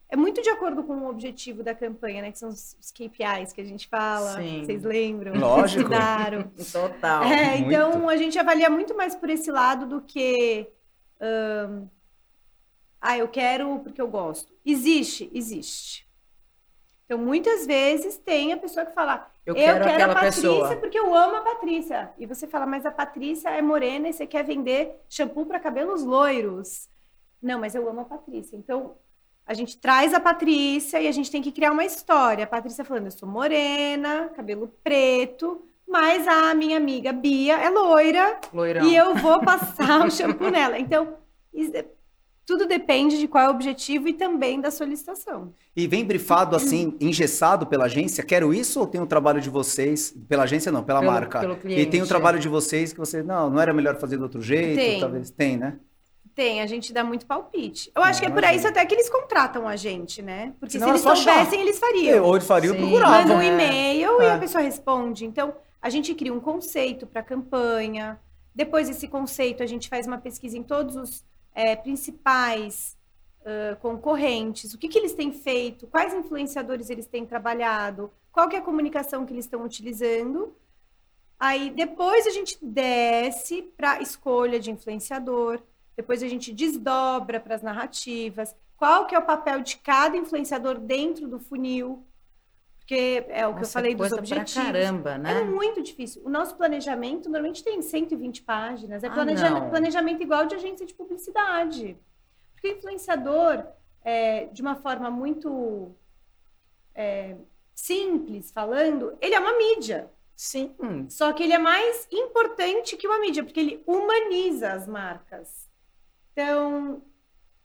É muito de acordo com o objetivo da campanha, né? Que são os KPIs que a gente fala. Sim. Vocês lembram? Lógico. Estudaram. Total. É, então a gente avalia muito mais por esse lado do que. ahn, ah, eu quero porque eu gosto. Existe, existe. Então, muitas vezes tem a pessoa que fala, Eu eu quero quero, aquela a Patrícia pessoa. porque eu amo a Patrícia. E você fala, mas a Patrícia é morena e você quer vender shampoo para cabelos loiros. Não, mas eu amo a Patrícia. Então, a gente traz a Patrícia e a gente tem que criar uma história. A Patrícia falando, eu sou morena, cabelo preto, mas a minha amiga Bia é loira Loirão. e eu vou passar o shampoo nela. Então, tudo depende de qual é o objetivo e também da solicitação. E vem brifado assim, engessado pela agência? Quero isso ou tem o trabalho de vocês? Pela agência não, pela Pelo- marca. pelo e cliente, tem o é. trabalho de vocês que você, não, não era melhor fazer do outro jeito? Tem. Talvez tem, né? Tem, a gente dá muito palpite. Eu acho que é por isso até que eles contratam a gente, né? Porque se eles só achar. soubessem, eles fariam. Ou ele faria Sim. e procurava. Manda um É. e-mail e É. a pessoa responde. Então, a gente cria um conceito para a campanha. Depois desse conceito, a gente faz uma pesquisa em todos os eh, principais ãh, concorrentes. O que, que eles têm feito? Quais influenciadores eles têm trabalhado? Qual que é a comunicação que eles estão utilizando? Aí, depois a gente desce para escolha de influenciador. Depois a gente desdobra para as narrativas. Qual que é o papel de cada influenciador dentro do funil? Porque é o que eu Nossa, falei dos objetivos. caramba, É né? muito difícil. O nosso planejamento normalmente tem 120 páginas. É Ah, planeja- não. planejamento igual de agência de publicidade. Porque o influenciador, é, de uma forma muito é, simples falando, ele é uma mídia. Sim. Só que ele é mais importante que uma mídia, porque ele humaniza as marcas. Então,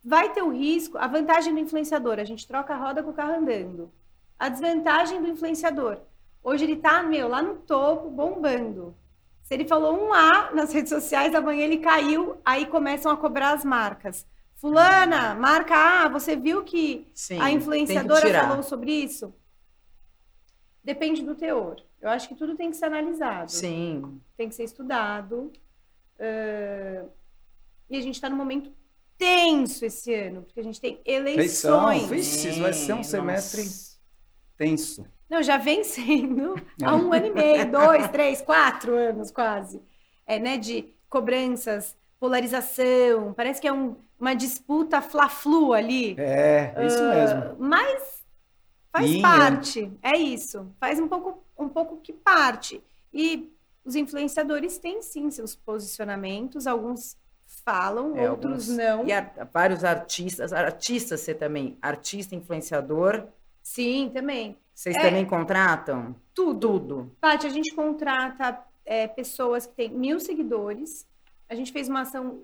vai ter o risco. A vantagem do influenciador, a gente troca a roda com o carro andando. A desvantagem do influenciador, hoje ele tá, meu, lá no topo, bombando. Se ele falou um A nas redes sociais, amanhã ele caiu, aí começam a cobrar as marcas. Fulana, marca A, você viu que Sim. a que influenciadora tirar. falou sobre isso? Depende do teor. Eu acho que tudo tem que ser analisado, Sim. tem que ser estudado. ãh, E a gente está num momento tenso esse ano, porque a gente tem eleições. Vixe, isso vai ser um Nossa. semestre tenso. Não, já vem sendo há um ano e meio, dois, três, quatro anos quase. É, né, de cobranças, polarização, parece que é um- uma disputa fla-flu ali. É, é isso mesmo. Ah, Mas faz Yin, parte, é isso. Faz um pouco, um pouco que parte. E os influenciadores têm sim seus posicionamentos, alguns falam, É, outros alguns- não. E ar- vários artistas, artistas você também, artista, influenciador, Sim, também. vocês É. também contratam? Tudo. Tudo. Paty, a gente contrata é, pessoas que têm mil seguidores. A gente fez uma ação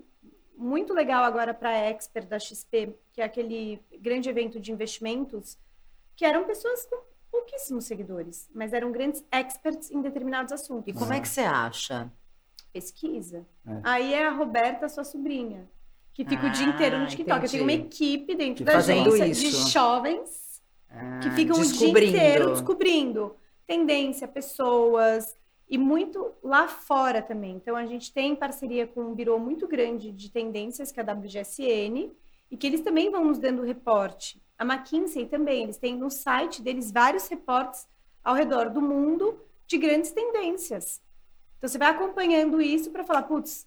muito legal agora para a Expert da XP, que é aquele grande evento de investimentos, que eram pessoas com pouquíssimos seguidores, mas eram grandes experts em determinados assuntos. E como é que você acha? Pesquisa. É. Aí é a Roberta, sua sobrinha, que fica o dia Ah, inteiro no TikTok. Eu tenho uma equipe dentro Que da agência isso. de jovens que Ah, ficam o dia inteiro descobrindo tendência, pessoas e muito lá fora também. Então a gente tem parceria com um birô muito grande de tendências, que é a WGSN, e que eles também vão nos dando reporte. A McKinsey também, eles têm no site deles vários reportes ao redor do mundo de grandes tendências. Então você vai acompanhando isso para falar, putz,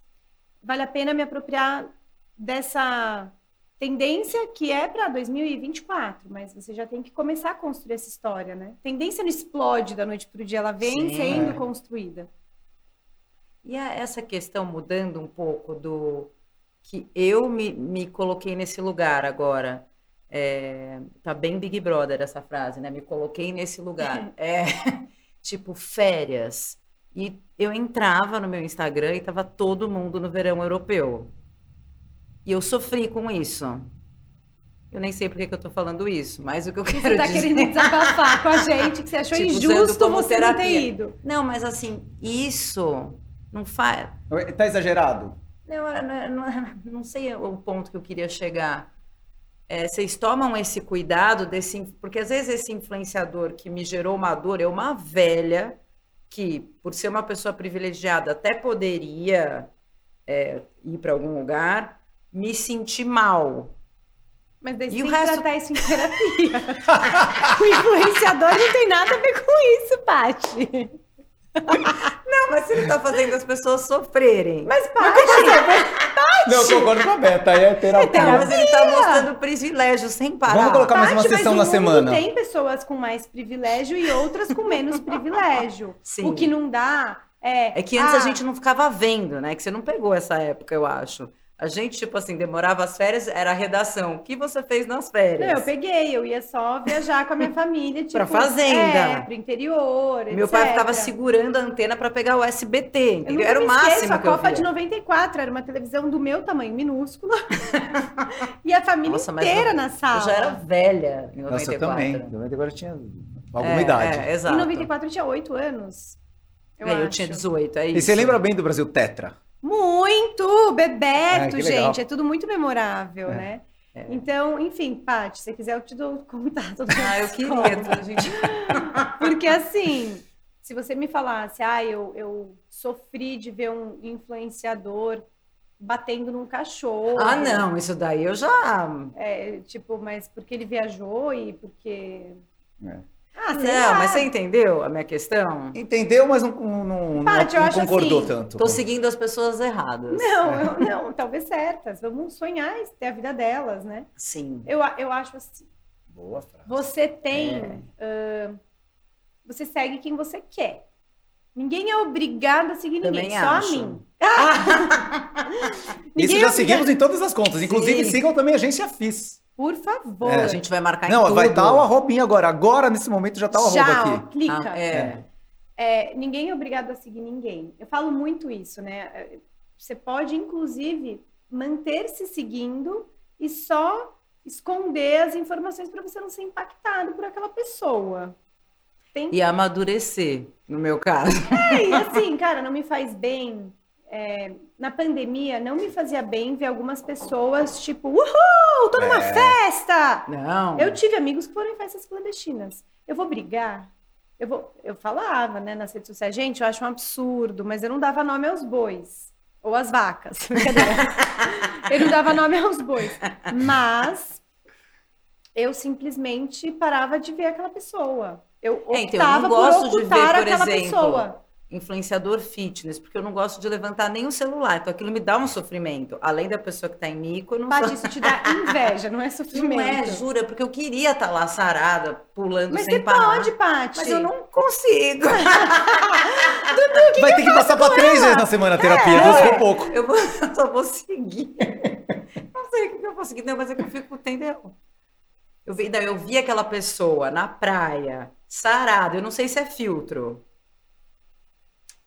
vale a pena me apropriar dessa tendência que é para 2024, mas você já tem que começar a construir essa história, né? Tendência não explode da noite para o dia, ela vem Sim. sendo É. construída. E a- essa questão mudando um pouco do que eu me, me coloquei nesse lugar agora. É, tá bem Big Brother essa frase, né? Me coloquei nesse lugar. É tipo férias. E eu entrava no meu Instagram e tava todo mundo no verão europeu. E eu sofri com isso. Eu nem sei por que, que eu tô falando isso, mas o que eu quero Você tá dizer... querendo desabafar com a gente, que você achou Tipo, injusto como você não ter terapia. ido. Não, mas assim, isso não faz... Tá exagerado? Não, não, não, não sei o ponto que eu queria chegar. É, vocês tomam esse cuidado desse, porque às vezes esse influenciador que me gerou uma dor é uma velha que, por ser uma pessoa privilegiada, até poderia é, ir para algum lugar, me sentir mal. Mas daí E o resto- tratar isso em terapia. o influenciador não tem nada a ver com isso, Paty. Não, mas se ele está fazendo as pessoas sofrerem. Mas, Paty, Não, eu concordo com a Beta, aí é terapia. Não, mas ele está mostrando privilégio sem parar. Vamos colocar mais uma sessão mas na o mundo semana. tem pessoas com mais privilégio e outras com menos privilégio. Sim. O que não dá é... É que antes ah, a gente não ficava vendo, né? Que você não pegou essa época, eu acho. A gente, tipo assim, demorava as férias, era a redação. O que você fez nas Não, férias? eu peguei, eu ia só viajar com a minha família, tipo... Pra fazenda. É, pro interior, Meu pai etc. ficava segurando a antena para pegar o SBT, Era o me esqueço, máximo a que eu Copa via. de 94 era uma televisão do meu tamanho, minúscula. e a família Nossa, inteira eu- na sala. Eu já era velha em 94. Nossa, eu também. 94 eu tinha alguma É, idade. É, Em exato. 94 eu tinha 8 anos. Eu, É, eu tinha 18, é isso. E você lembra bem do Brasil Tetra? Muito! Bebeto, Ah, legal. gente. É tudo muito memorável, É. né? Então, enfim, Paty, se você quiser eu te dou o contato. da Ah, eu queria. gente. Porque assim, se você me falasse, ah, eu, eu sofri de ver um influenciador batendo num cachorro. Ah, não, isso daí eu já. É, tipo, mas porque ele viajou e porque. É. Ah, Não, lá. mas você entendeu a minha questão? Entendeu, mas não, não, não- eu não acho concordou assim, tanto. Tô seguindo as pessoas erradas. Não, eu- não, talvez certas. Vamos sonhar e ter a vida delas, né? Sim. Eu, eu acho assim. Boa frase. Você tem. É. ah, você segue quem você quer. Ninguém é obrigado a seguir Também ninguém, só acho. a mim. Isso Ninguém já é seguimos em todas as contas. Inclusive, Sim. sigam também a agência FIS. Por favor. É. A gente vai marcar em Não, tudo. vai estar o arrobinha agora. Agora, nesse momento, já tá o arroba Já, aqui. clica. Ah, é. É, ninguém é obrigado a seguir ninguém. Eu falo muito isso, né? É, Você pode, inclusive, manter-se seguindo e só esconder as informações para você não ser impactado por aquela pessoa. Tem E amadurecer, no meu caso. É, e assim, cara, não me faz bem. É, na pandemia, não me fazia bem ver algumas pessoas, tipo, uhul, tô numa É. festa! Não. Eu tive amigos que foram em festas clandestinas. Eu vou brigar? Eu, vou, eu falava, né, nas redes sociais, gente, eu acho um absurdo, mas eu não dava nome aos bois. Ou às vacas. Eu não dava nome aos bois. Mas eu simplesmente parava de ver aquela pessoa. Eu É, então, eu optava não gosto por de ver, ocultar por aquela exemplo, pessoa. Influenciador fitness, porque eu não gosto de levantar nem o celular. Então aquilo me dá um sofrimento. Além da pessoa que tá em mico, eu não Paty, sou... isso te dá inveja, não é sofrimento. Não é, jura, porque eu queria estar lá sarada, pulando Mas sem você parar. pode, Paty. Mas eu não consigo. Vai ter que passar pra três vezes na semana a terapia, É. por pouco. Eu, vou, eu só vou seguir. Não sei o que eu vou seguir. Não, mas é que eu fico, entendeu? Eu vi, não, eu vi aquela pessoa na praia, sarada. Eu não sei se é filtro.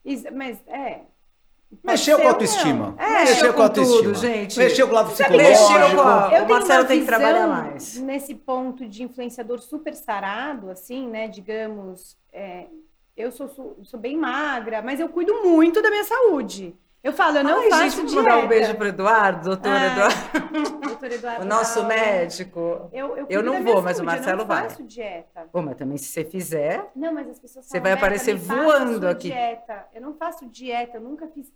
Isso, mas é. Mexeu com a autoestima. É, Mexeu com a com autoestima. tudo, gente. Mexeu com o lado psicológico. mexeu com a- Eu O Marcelo tem que trabalhar mais. Nesse ponto de influenciador super sarado, assim, né? Digamos, é, eu sou, su- sou bem magra, mas eu cuido muito da minha saúde. Eu falo, eu não Ai, faço gente, dieta. mandar um beijo pro Eduardo, doutor Ah, Eduardo, Doutor Eduardo o nosso médico. Eu, eu, Eu não vou, mas o saúde, Marcelo eu não vai. faço dieta. Pô, mas também se você fizer, Não, mas as pessoas Você vai "Beca, aparecer voando aqui." Dieta. Eu não faço dieta, eu nunca fiz.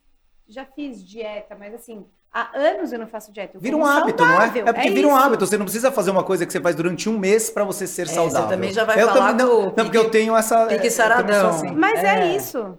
Já fiz dieta, mas assim, há anos eu não faço dieta. Eu Vira um hábito, não é? saudável, É porque vira um hábito. Você não precisa fazer uma coisa que você faz durante um mês pra você ser É, você saudável. também já vai eu falar também, não, o não, porque eu tenho essa. pique saradão. assim. Mas é, É. isso.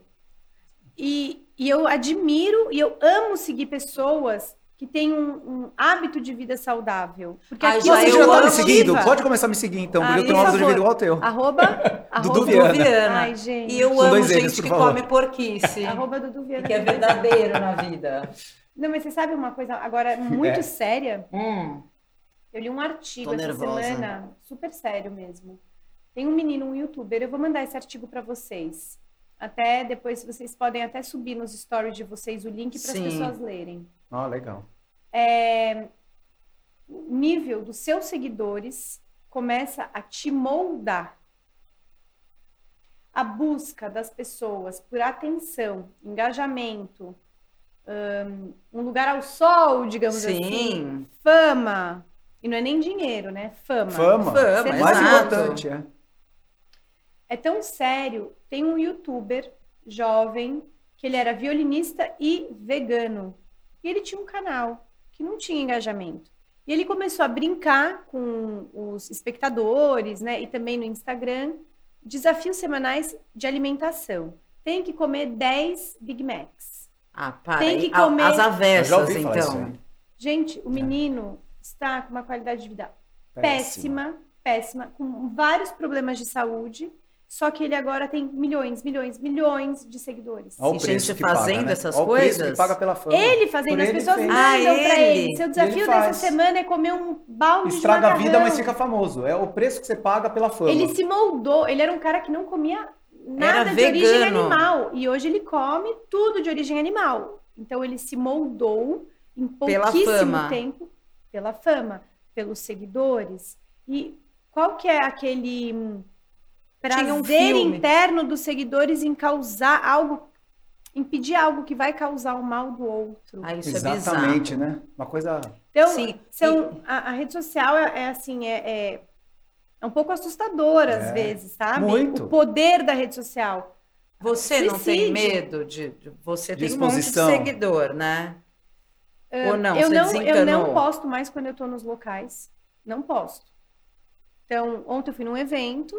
E, e eu admiro e eu amo seguir pessoas que têm um, um hábito de vida saudável. Porque Ai, aqui já Você eu já tá me seguindo? Viva. Pode começar a me seguir então, porque Ah, eu tenho um hábito de vida igual ao teu. Arroba, Dudu arroba Viana. Viana. Ai, gente. E eu Com amo gente por que favor. come porquice. Arroba Dudu Viana. que é verdadeiro na vida. Não, mas você sabe uma coisa agora muito É. séria? Hum. Eu li um artigo Tô essa nervosa. semana, super sério mesmo. Tem um menino, um youtuber, eu vou mandar esse artigo para vocês. Até depois vocês podem até subir nos stories de vocês o link para as pessoas lerem. Ah, legal. O nível dos seus seguidores começa a te moldar. A busca das pessoas por atenção, engajamento, um lugar ao sol, digamos assim, Sim. fama. E não é nem dinheiro, né? Fama. Fama. Fama, O mais exato. importante, é. É tão sério. Tem um youtuber jovem que ele era violinista e vegano. E ele tinha um canal que não tinha engajamento. E ele começou a brincar com os espectadores, né? E também no Instagram, desafios semanais de alimentação. Tem que comer 10 Big Macs. Ah, para. Tem que comer- As isso então. aí. Gente, o menino está com uma qualidade de vida péssima, péssima, com vários problemas de saúde. Só que ele agora tem milhões, milhões, milhões de seguidores. Olha o E preço gente que paga, fazendo né? essas Olha o preço coisas. que paga pela fama. Ele fazendo, Por as ele pessoas fez. mandam Ah, pra ele. ele. Seu Ele desafio faz. dessa semana é comer um balde Estraga de a macarrão. vida, mas fica famoso. É o preço que você paga pela fama. Ele se moldou, ele era um cara que não comia nada Era de origem animal. E hoje ele come tudo de origem animal. Então ele se moldou em Pela pouquíssimo fama. tempo pela fama, pelos seguidores. E qual que é aquele Tinha um prazer filme. interno dos seguidores em causar algo, impedir algo que vai causar o mal do outro? Ah, isso é Exatamente, bizarro. né? Uma coisa. Então, Sim, são, a, a rede social é, é assim, é, é, é um pouco assustadora às É, vezes, sabe? muito. O poder da rede social. Você não tem medo de. de- você De tem um monte de seguidor, né? Ou não? eu não, eu não posto mais quando eu tô nos locais. Não posto. Então, ontem eu fui num evento.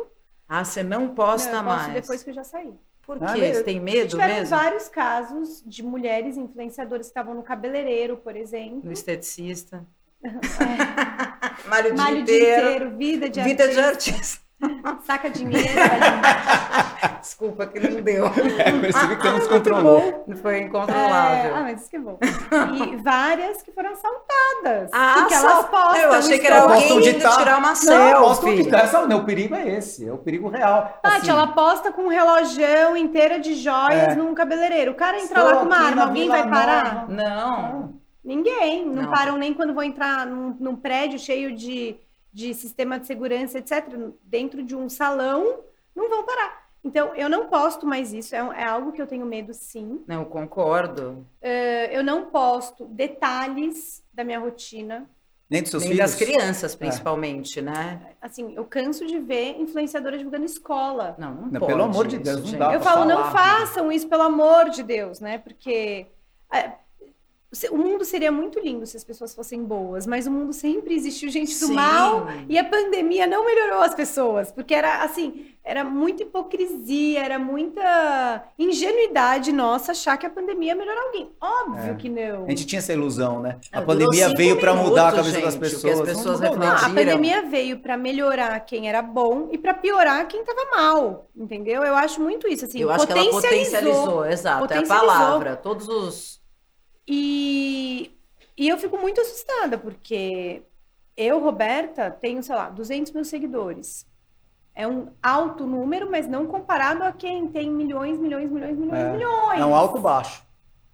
Ah, você não posta não, eu posto mais. depois que eu já saí. Por Ah, quê? Você tem medo Tiveram mesmo? vários casos de mulheres influenciadoras que estavam no cabeleireiro, por exemplo. No esteticista. Malho o dia Malho o dia inteiro. vida de Vida de artista, artista. saca dinheiro. Desculpa que não deu. É, percebi que você não se controlou. Foi É, incontrolável. ah, mas isso que é bom. E várias que foram assaltadas. Ah, porque elas postam Eu achei que era alguém de indo tá- tirar uma Não, selfie. não, o perigo é esse. É o perigo real. Tati, Assim, ela posta com um relojão inteira de joias É. num cabeleireiro. O cara entra estou lá com uma arma, alguém Vila vai parar? Nova. Não. Ninguém. Não, Não. param nem quando vão entrar num, num prédio cheio de, de sistema de segurança, etc. Dentro de um salão, não vão parar. Então, eu não posto mais isso. É, é algo que eu tenho medo, sim. Não, eu concordo. Eh, Eu não posto detalhes da minha rotina. Nem dos seus Nem filhos? das crianças, principalmente, né? Assim, eu canso de ver influenciadora divulgando escola. Não, não, Não, pode pelo amor de isso, Deus, não gente. dá. Eu falo, não falar. façam isso, pelo amor de Deus, né? Porque se- o mundo seria muito lindo se as pessoas fossem boas, mas o mundo sempre existiu gente do Sim. mal e a pandemia não melhorou as pessoas, porque era assim, era muita hipocrisia, era muita ingenuidade nossa achar que a pandemia ia melhorar alguém. Óbvio É. que não. A gente tinha essa ilusão, né? A durou pandemia veio para mudar a cabeça das gente, o que as pessoas. Não pessoas Não, a pandemia veio para melhorar quem era bom e para piorar quem estava mal, entendeu? Eu acho muito isso assim. Eu acho que ela potencializou, exato, potencializou. é a palavra. Todos os. E, e eu fico muito assustada, porque eu, Roberta, tenho, sei lá, 200 mil seguidores. É um alto número, mas não comparado a quem tem milhões, milhões, milhões, milhões, É. milhões. É um alto baixo.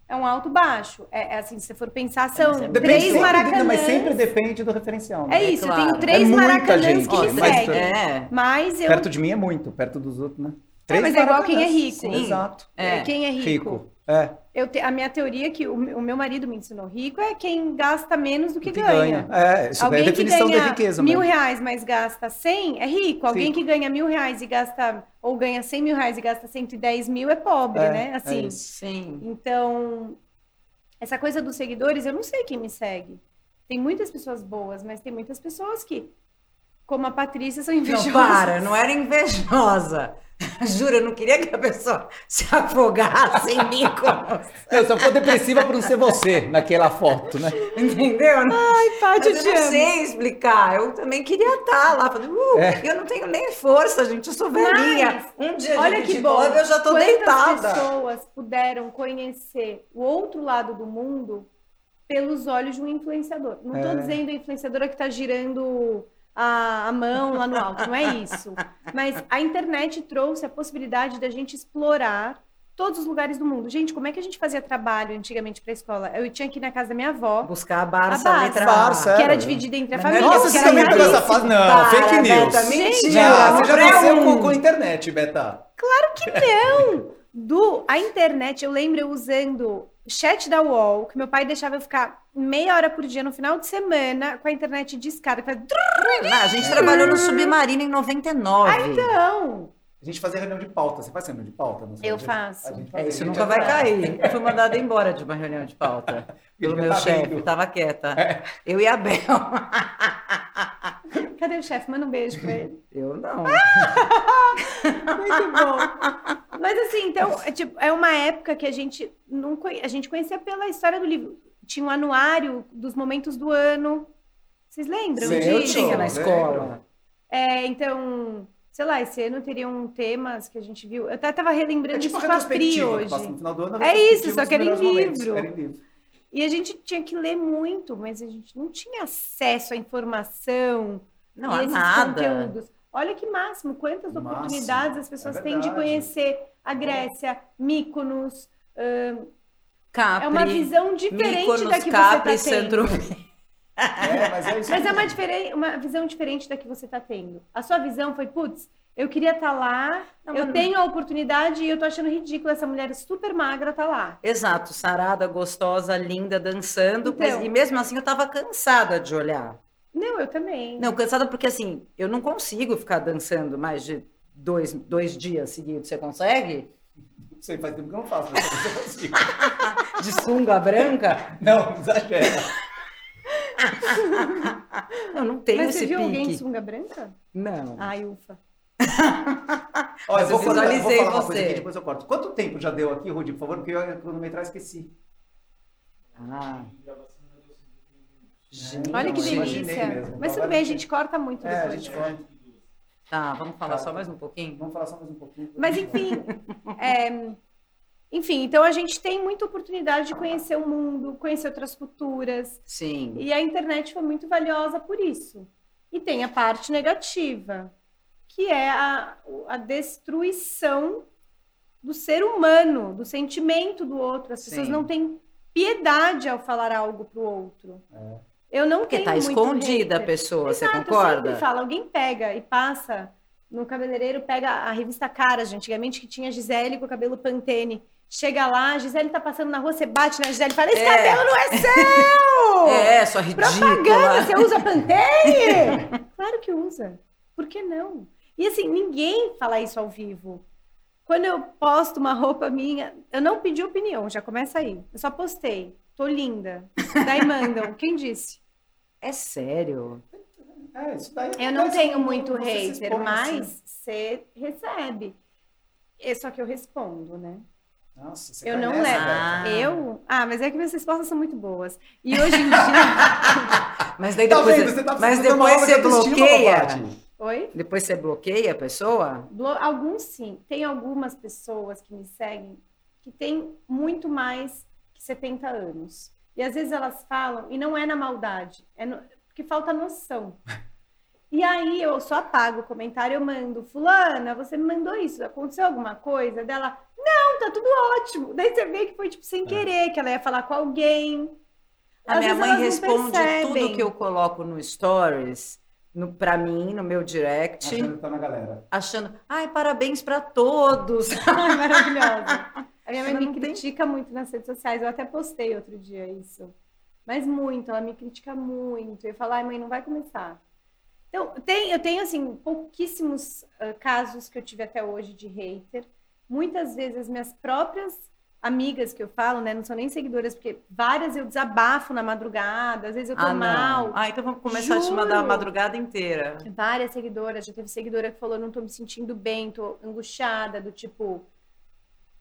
É um alto baixo. É, é assim, se você for pensar, são é Depende três sempre, maracanãs. mas sempre depende do referencial. É né? isso, claro. eu tenho três É maracanãs gente, que me mas- seguem. é. Mas eu. Perto de mim é muito, perto dos outros, né? Mas é igual quem é rico. Sim. Exato. É. Quem é rico? Rico. É, Eu te- a minha teoria é que o, o meu marido me ensinou rico é quem gasta menos do que, que ganha. ganha. É, isso é a Alguém que definição ganha da riqueza mil mesmo. reais, mas gasta 100 é rico. Alguém Rico. que ganha mil reais e gasta, ou ganha 100 mil reais e gasta 110 mil é pobre, É, né? é Assim, isso. Sim. então, essa coisa dos seguidores, eu não sei quem me segue. Tem muitas pessoas boas, mas tem muitas pessoas que, como a Patrícia, são invejosas. Não, para, não era invejosa. Juro, eu não queria que a pessoa se afogasse em mim, como- Eu só ficou depressiva por não ser você naquela foto, né? entendeu? Ai, Paty, eu Mas te eu não amo. sei explicar. Eu também queria estar lá. Uh, É. Eu não tenho nem força, gente. Eu sou velhinha. Um dia Olha que bom. eu já tô Quantas deitada. pessoas puderam conhecer o outro lado do mundo pelos olhos de um influenciador? Não estou É. dizendo a influenciadora que está girando a, a mão lá no alto, não é isso. Mas a internet trouxe a possibilidade da gente explorar todos os lugares do mundo. Gente, como é que a gente fazia trabalho antigamente para a escola? Eu tinha que ir na casa da minha avó, Buscar a Barça, A a Barça. letra Barça, A. que era dividida entre a família. Nossa, você também pegou essa fase? Não, Para, fake news. Beta, Gente. Não, você já Qualquer nasceu um. com, com internet, Beta. Não! Do, a internet, eu lembro eu usando chat da UOL, que meu pai deixava eu ficar meia hora por dia no final de semana com a internet discada. que fazia drrr. Ah, a gente trabalhou no Submarino em 99. Então, A gente fazia reunião de pauta. Você faz reunião de pauta? Não sei. Eu faço. É, isso nunca vai cair. Eu fui mandada embora de uma reunião de pauta. Pelo meu tá chefe, rindo. tava quieta. Eu e a Bel. cadê o chefe? Manda um beijo pra ele. Eu não. Muito bom. Mas assim, então, é, tipo, é uma época que a gente não conhe- a gente conhecia pela história do livro. Tinha um anuário dos momentos do ano. Vocês lembram Sim, Eu disso? tinha na escola. É, então, sei lá, esse ano teriam temas que a gente viu. Eu até tava relembrando É tipo isso com a Pri hoje. ano. É isso, só que era em livro. Era em livro. E a gente tinha que ler muito, mas a gente não tinha acesso à informação Não, e há esses nada. conteúdos. Olha que máximo, quantas Máximo. oportunidades as pessoas É têm de conhecer a Grécia, Mykonos. Capri, É uma visão diferente Mykonos, da que Capri, você está tendo. É, mas é isso. Mas é uma, mesmo. diferen- uma visão diferente da que você está tendo. A sua visão foi, putz, eu queria estar lá, Não, eu mas- tenho a oportunidade e eu tô achando ridículo essa mulher super magra tá lá. Exato, sarada, gostosa, linda, dançando. mas- Então. e mesmo assim eu tava cansada de olhar. Não, eu também. Não, cansada porque assim, eu não consigo ficar dançando mais de dois, dois dias seguidos. Você consegue? Não sei, faz tempo que eu não faço. Mas eu consigo. De sunga branca? Não, exagera. Eu não tenho Mas esse você viu alguém de pique. sunga branca? Não. Ai, ufa. Ó, eu Mas vou, eu cortar, vou visualizei você. aqui, depois eu corto. Quanto tempo já deu aqui, Rudi, por favor? Porque eu cronometrar e esqueci. Ah. Gente, Olha que delícia. mesmo. Mas tudo bem, a gente corta muito É, a depois. gente corta. Tá, vamos falar só mais um pouquinho? Vamos falar só mais um pouquinho. Mas enfim, é, enfim, então a gente tem muita oportunidade de conhecer o mundo, conhecer outras culturas. Sim. E a internet foi muito valiosa por isso. E tem a parte negativa, que é a, a destruição do ser humano, do sentimento do outro. As pessoas Sim. não têm piedade ao falar algo para o outro. Eu não Porque tenho tá escondida a hater. pessoa, você Exato, Eu concorda? sempre falo, alguém pega e passa no cabeleireiro, pega a revista Caras, de antigamente, que tinha a Gisele com o cabelo Pantene. Chega lá, a Gisele tá passando na rua, você bate na Gisele e fala: Esse É. cabelo não é seu! É, sua Propaganda, ridícula. você usa Pantene? claro que usa. Por que não? E assim, ninguém fala isso ao vivo. Quando eu posto uma roupa minha, eu não pedi opinião, já começa aí. Eu só postei. Tô linda. Daí mandam. Quem disse? É sério. É, isso daí Eu não tenho muito você se hater, expõe, mas assim. você recebe. É só que eu respondo, né? Nossa, você Eu não levo. Ah. Eu? Ah, mas é que minhas respostas são muito boas. E hoje em dia. Mas daí Tá depois, vendo? Você tá mas depois você bloqueia. Oi? Depois você bloqueia a pessoa? Blo- Alguns sim. Tem algumas pessoas que me seguem que têm muito mais 70 anos. E às vezes elas falam, e não é na maldade, é no- porque falta noção. E aí eu só apago o comentário, eu mando, fulana, você me mandou isso, aconteceu alguma coisa? Dela, não, tá tudo ótimo. Daí você vê que foi tipo sem querer, que ela ia falar com alguém. A Às minha mãe responde tudo que eu coloco no Stories, no, pra mim, no meu direct, Achando que tá na galera. achando, ai, parabéns pra todos. Ai, maravilhosa. A minha mãe Ela me não tem- critica muito nas redes sociais. Eu até postei outro dia isso. Mas muito, ela me critica muito. Eu falo, ai, mãe, não vai começar. Então, tem, eu tenho, assim, pouquíssimos ah, casos que eu tive até hoje de hater. Muitas vezes as minhas próprias amigas que eu falo, né, não são nem seguidoras, porque várias eu desabafo na madrugada, às vezes eu tô ah, mal. Ah, então vamos começar a te mandar a Juro. madrugada inteira. Várias seguidoras, já teve seguidora que falou, não tô me sentindo bem, tô angustiada, do tipo,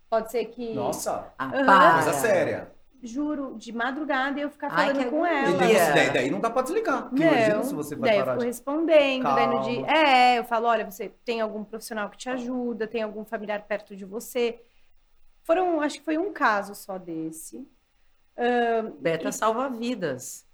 pode ser que, Nossa, Ah, coisa séria. juro, de madrugada eu ficar Ai, falando que com agonia. ela. E daí, daí, daí não dá pra desligar. Porque imagina se você vai daí eu parar fico de... respondendo, daí no dia, é, eu falo, olha, você tem algum profissional que te ajuda, tem algum familiar perto de você. Foram, acho que foi um caso só desse. Beta salva vidas.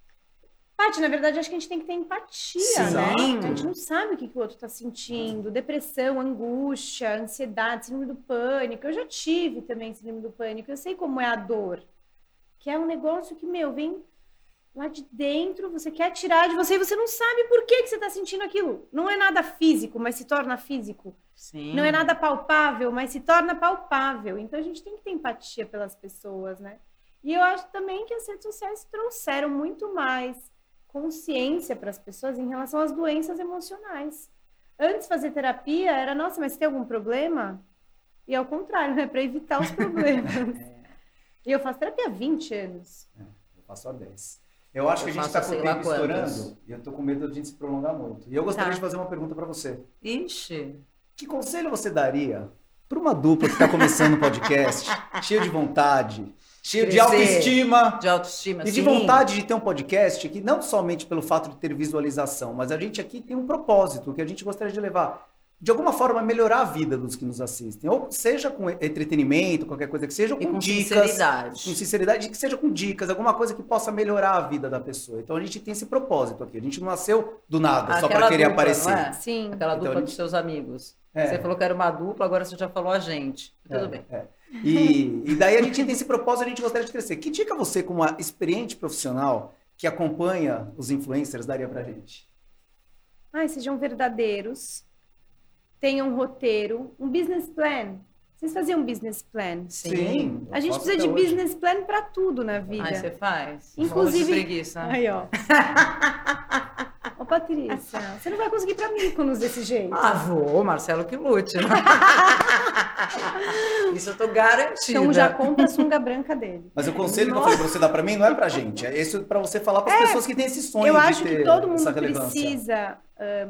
Paty, na verdade, acho que a gente tem que ter empatia, Sim. né? A gente não sabe o que, que o outro tá sentindo. Depressão, angústia, ansiedade, síndrome do pânico. Eu já tive também síndrome do pânico. Eu sei como é a dor. Que é um negócio que, meu, vem lá de dentro, você quer tirar de você e você não sabe por que, que você tá sentindo aquilo. Não é nada físico, mas se torna físico. Sim. Não é nada palpável, mas se torna palpável. Então a gente tem que ter empatia pelas pessoas, né? E eu acho também que as redes sociais trouxeram muito mais consciência para as pessoas em relação às doenças emocionais. Antes fazer terapia era, nossa, mas tem algum problema? E ao contrário, né? Para evitar os problemas. E eu faço terapia há 20 anos. Eu faço a 10. Eu acho Eu que a gente está com o tempo estourando e eu tô com medo de a gente se prolongar muito. E eu gostaria Tá. de fazer uma pergunta para você. Ixi. Que conselho você daria para uma dupla que está começando um podcast, cheio de vontade, cheio de Crescer. autoestima De autoestima, e de sim. vontade de ter um podcast que não somente pelo fato de ter visualização, mas a gente aqui tem um propósito que a gente gostaria de levar, de alguma forma, melhorar a vida dos que nos assistem. Ou seja com entretenimento, qualquer coisa que seja, ou E com, com dicas. sinceridade. Com sinceridade, que seja com dicas, alguma coisa que possa melhorar a vida da pessoa. Então a gente tem esse propósito aqui. A gente não nasceu do nada, só para Aquela querer dupla, aparecer. é? Sim. Aquela Então, dupla a dos gente- seus amigos. É. Você falou que era uma dupla, agora você já falou a gente. Tudo É, bem. é. E, e daí a gente tem esse propósito, a gente gostaria de crescer. Que dica você, como uma experiente profissional que acompanha os influencers, daria pra gente? Ai, sejam verdadeiros. Tenham um roteiro, um business plan. Vocês faziam um business plan? Sim. A gente precisa de hoje. business plan para tudo na vida. Aí você faz. Inclusive- de preguiça. Aí, ó. Ô, Patrícia, você não vai conseguir para Mykonos desse jeito. Ah, vou, Marcelo que lute. né? Isso eu tô garantida. então já compra a sunga branca dele. Mas o conselho que eu falei pra você dar pra mim não é pra gente. É isso pra você falar pras pessoas que têm esse sonho Eu de acho ter que todo mundo precisa. ah,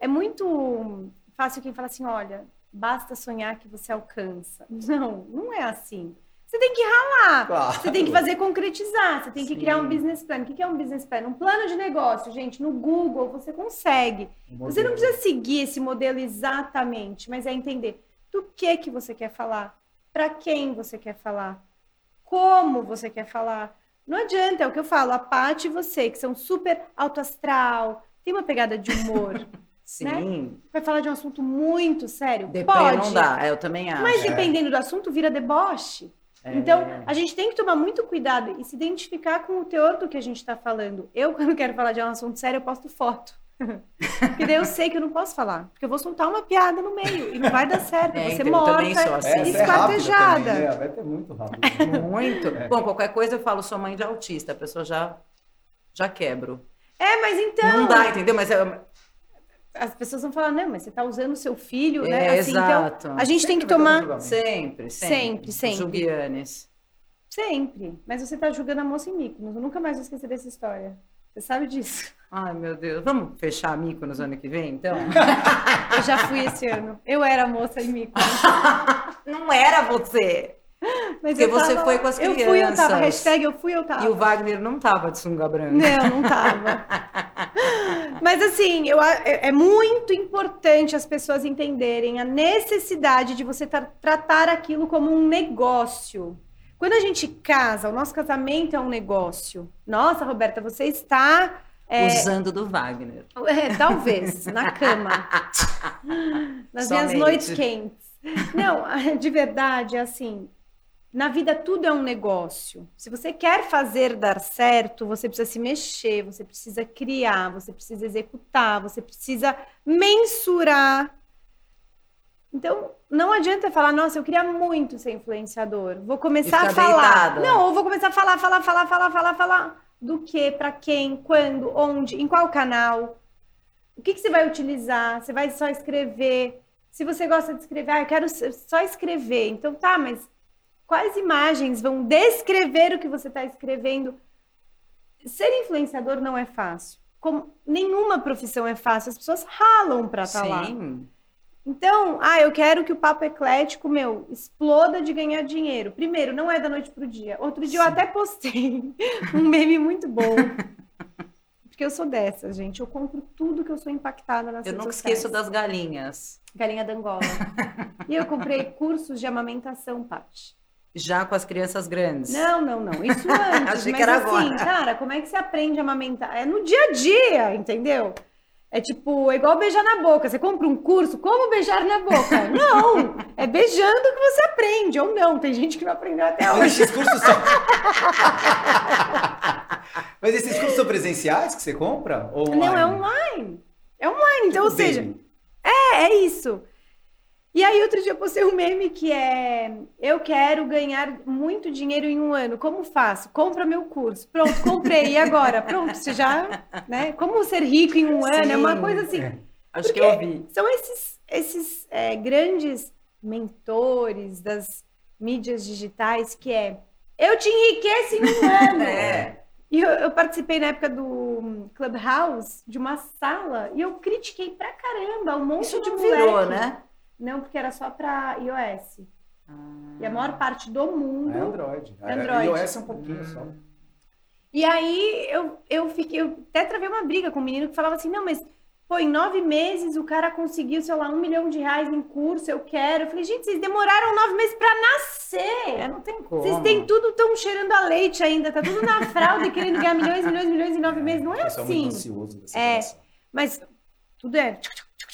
é muito fácil quem fala assim: olha, basta sonhar que você alcança. Não, não é assim. Você tem que ralar. Claro. Você tem que fazer concretizar, você tem que Sim. criar um business plan. O que é um business plan? Um plano de negócio, gente. No Google você consegue. Um Você não precisa seguir esse modelo exatamente, mas é entender do que que você quer falar, para quem você quer falar, como você quer falar. Não adianta, é o que eu falo, a Paty e você, que são super alto astral, tem uma pegada de humor, Sim. vai falar de um assunto muito sério. Depende, Pode, não dá. É, eu também acho. mas É. dependendo do assunto, vira deboche. É. Então, a gente tem que tomar muito cuidado e se identificar com o teor do que a gente está falando. Eu, quando quero falar de um assunto sério, eu posto foto. Porque daí eu sei que eu não posso falar. Porque eu vou soltar uma piada no meio e não vai dar certo. É, Você então, eu também morta, sou assim. É esquartejada. né? Vai ter muito rápido. Muito. É. Bom, qualquer coisa eu falo, sou mãe de autista, a pessoa já, já quebro. É, mas então. Não dá, entendeu? Mas é, As pessoas vão falar, não, mas você está usando o seu filho, É, né? Assim, exato. Então, a gente tem que Sempre ter um tomar. sempre, sempre. Sempre, sempre. Julianes. Sempre. Mas você está julgando a moça em Mykonos. Eu nunca mais vou esquecer dessa história. Você sabe disso. Ai, meu Deus. Vamos fechar a nos ano que vem, então? Eu já fui esse ano. Eu era a moça em Mykonos. Não era você. Mas Porque você tava foi com as Eu fui, eu tava. crianças. Hashtag eu fui, eu tava. E o Wagner não tava de sunga branca. Não, não tava. Mas assim, eu, é é muito importante as pessoas entenderem a necessidade de você tra- tratar aquilo como um negócio. Quando a gente casa, o nosso casamento é um negócio. Nossa, Roberta, você está. é, Usando do Wagner. é, talvez, na cama. Nas minhas Somente. noites quentes. Não, de verdade, assim. Na vida tudo é um negócio. Se você quer fazer dar certo, você precisa se mexer, você precisa criar, você precisa executar, você precisa mensurar. Então, não adianta falar, nossa, eu queria muito ser influenciador. Vou começar a falar. deitada. Não, ou vou começar a falar, falar, falar, falar, falar, falar. Do que, para quem, quando, onde, em qual canal. O que, que você vai utilizar? Você vai só escrever? Se você gosta de escrever, ah, eu quero só escrever. Então tá, mas quais imagens vão descrever o que você está escrevendo? Ser influenciador não é fácil. Como nenhuma profissão é fácil, as pessoas ralam para estar lá. Sim. Então, ah, eu quero que o papo eclético meu exploda de ganhar dinheiro. Primeiro, não é da noite pro dia. Outro dia eu Sim. até postei um meme muito bom. Porque eu sou dessas, gente. Eu compro tudo que eu sou impactada nas Eu nunca sociais. esqueço das galinhas. Galinha da Angola. e eu comprei cursos de amamentação, Paty. Já com as crianças grandes. Não, não, não. Isso antes. Achei mas que era assim, agora. cara, como é que você aprende a amamentar? É no dia a dia, entendeu? É tipo, é igual beijar na boca. Você compra um curso, como beijar na boca? Não! É beijando que você aprende, ou não. Tem gente que não aprendeu até Mas hoje. esses cursos são. Mas esses cursos são presenciais que você compra? Ou online? Não, é online. É online, então, ou seja, bem. É, é isso. E aí, outro dia eu postei um meme que é: Eu quero ganhar muito dinheiro em um ano. Como faço? Compra meu curso. Pronto, comprei. E agora? Pronto, você já. Né? Como ser rico em um ano? É uma coisa assim. É. Acho que eu vi. São esses, esses é, grandes mentores das mídias digitais que é: Eu te enriqueço em um ano. É. E eu, eu participei na época do Clubhouse, de uma sala, e eu critiquei pra caramba um monte Isso de não moleque. virou, né? Não, porque era só pra iOS. Ah. E a maior parte do mundo. É Android. É Android. iOS é um pouquinho só. E aí eu, eu fiquei, eu até travei uma briga com um menino que falava assim, não, mas pô, em nove meses o cara conseguiu, sei lá, um milhão de reais em curso, eu quero. Eu falei, gente, vocês demoraram nove meses pra nascer. É, não tem como. Vocês têm tudo tão cheirando a leite ainda, tá tudo na fralda e querendo ganhar milhões, milhões, milhões em nove meses. Não é Pessoal assim. muito ansioso dessa É. geração. Mas tudo é.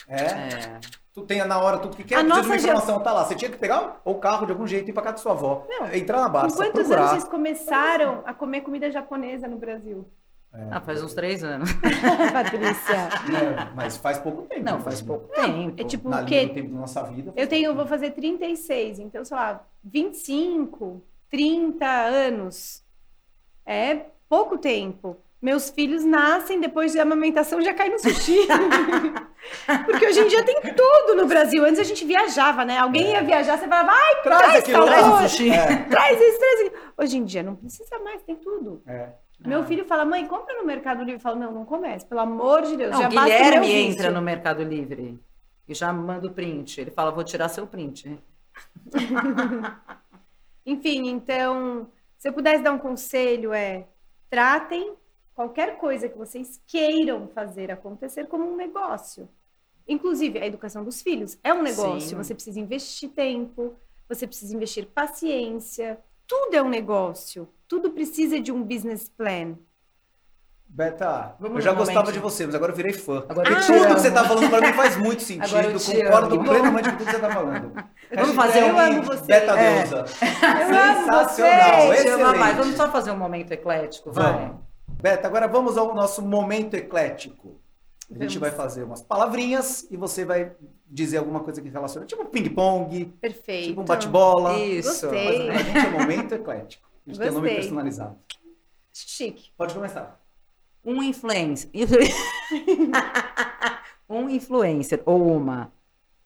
É. É. Tu tem na hora tudo que quer, A precisa de uma nossa informação, tá lá. Você tinha que pegar o carro de algum jeito e ir pra casa da sua avó. Não. Entrar na Com Barça, quantos procurar. anos vocês começaram a comer comida japonesa no Brasil? Ah, faz uns três anos. Patrícia. É, mas faz pouco tempo. Não, né? faz pouco tempo. É tipo Na quê? tempo da nossa vida. Eu tenho, eu vou fazer 36, então, sei lá, 25, 30 anos. É pouco tempo. Meus filhos nascem, depois de amamentação já cai no sushi. Porque hoje em dia tem tudo no Brasil. Antes a gente viajava, né? Alguém ia viajar, você falava, ai, Traz traz aquilo. Traz sushi. É, traz isso, traz aquilo. Hoje em dia não precisa mais, tem tudo. é. Meu Ah. filho fala, mãe, compra no Mercado Livre. Eu falo, não, não comece, pelo amor de Deus. Não, já Guilherme entra no Mercado Livre e já manda o print. Ele fala, vou tirar seu print. Enfim, então, se eu pudesse dar um conselho é tratem qualquer coisa que vocês queiram fazer acontecer como um negócio. Inclusive, a educação dos filhos é um negócio. Sim. Você precisa investir tempo, você precisa investir paciência. Tudo é um negócio. Tudo precisa de um business plan. Beta, Vamos eu já gostava momento. de você, mas agora eu virei fã. Agora eu te tudo amo. que você tá falando pra mim faz muito eu sentido. Concordo amo. plenamente com tudo que você tá falando. Vamos fazer Eu um... amo você. Beta É. deusa. amo Sensacional, amo mais. excelente. Vamos só fazer um momento eclético, vai. Vamos. Beta, agora vamos ao nosso momento eclético. A gente Vamos. vai fazer umas palavrinhas e você vai dizer alguma coisa que relaciona, tipo um ping-pong, Perfeito. tipo um bate-bola. Isso. Gostei. Mas a gente é um momento eclético. A gente tem nome Gostei. personalizado. Chique. Pode começar. Um influencer. um influencer ou uma.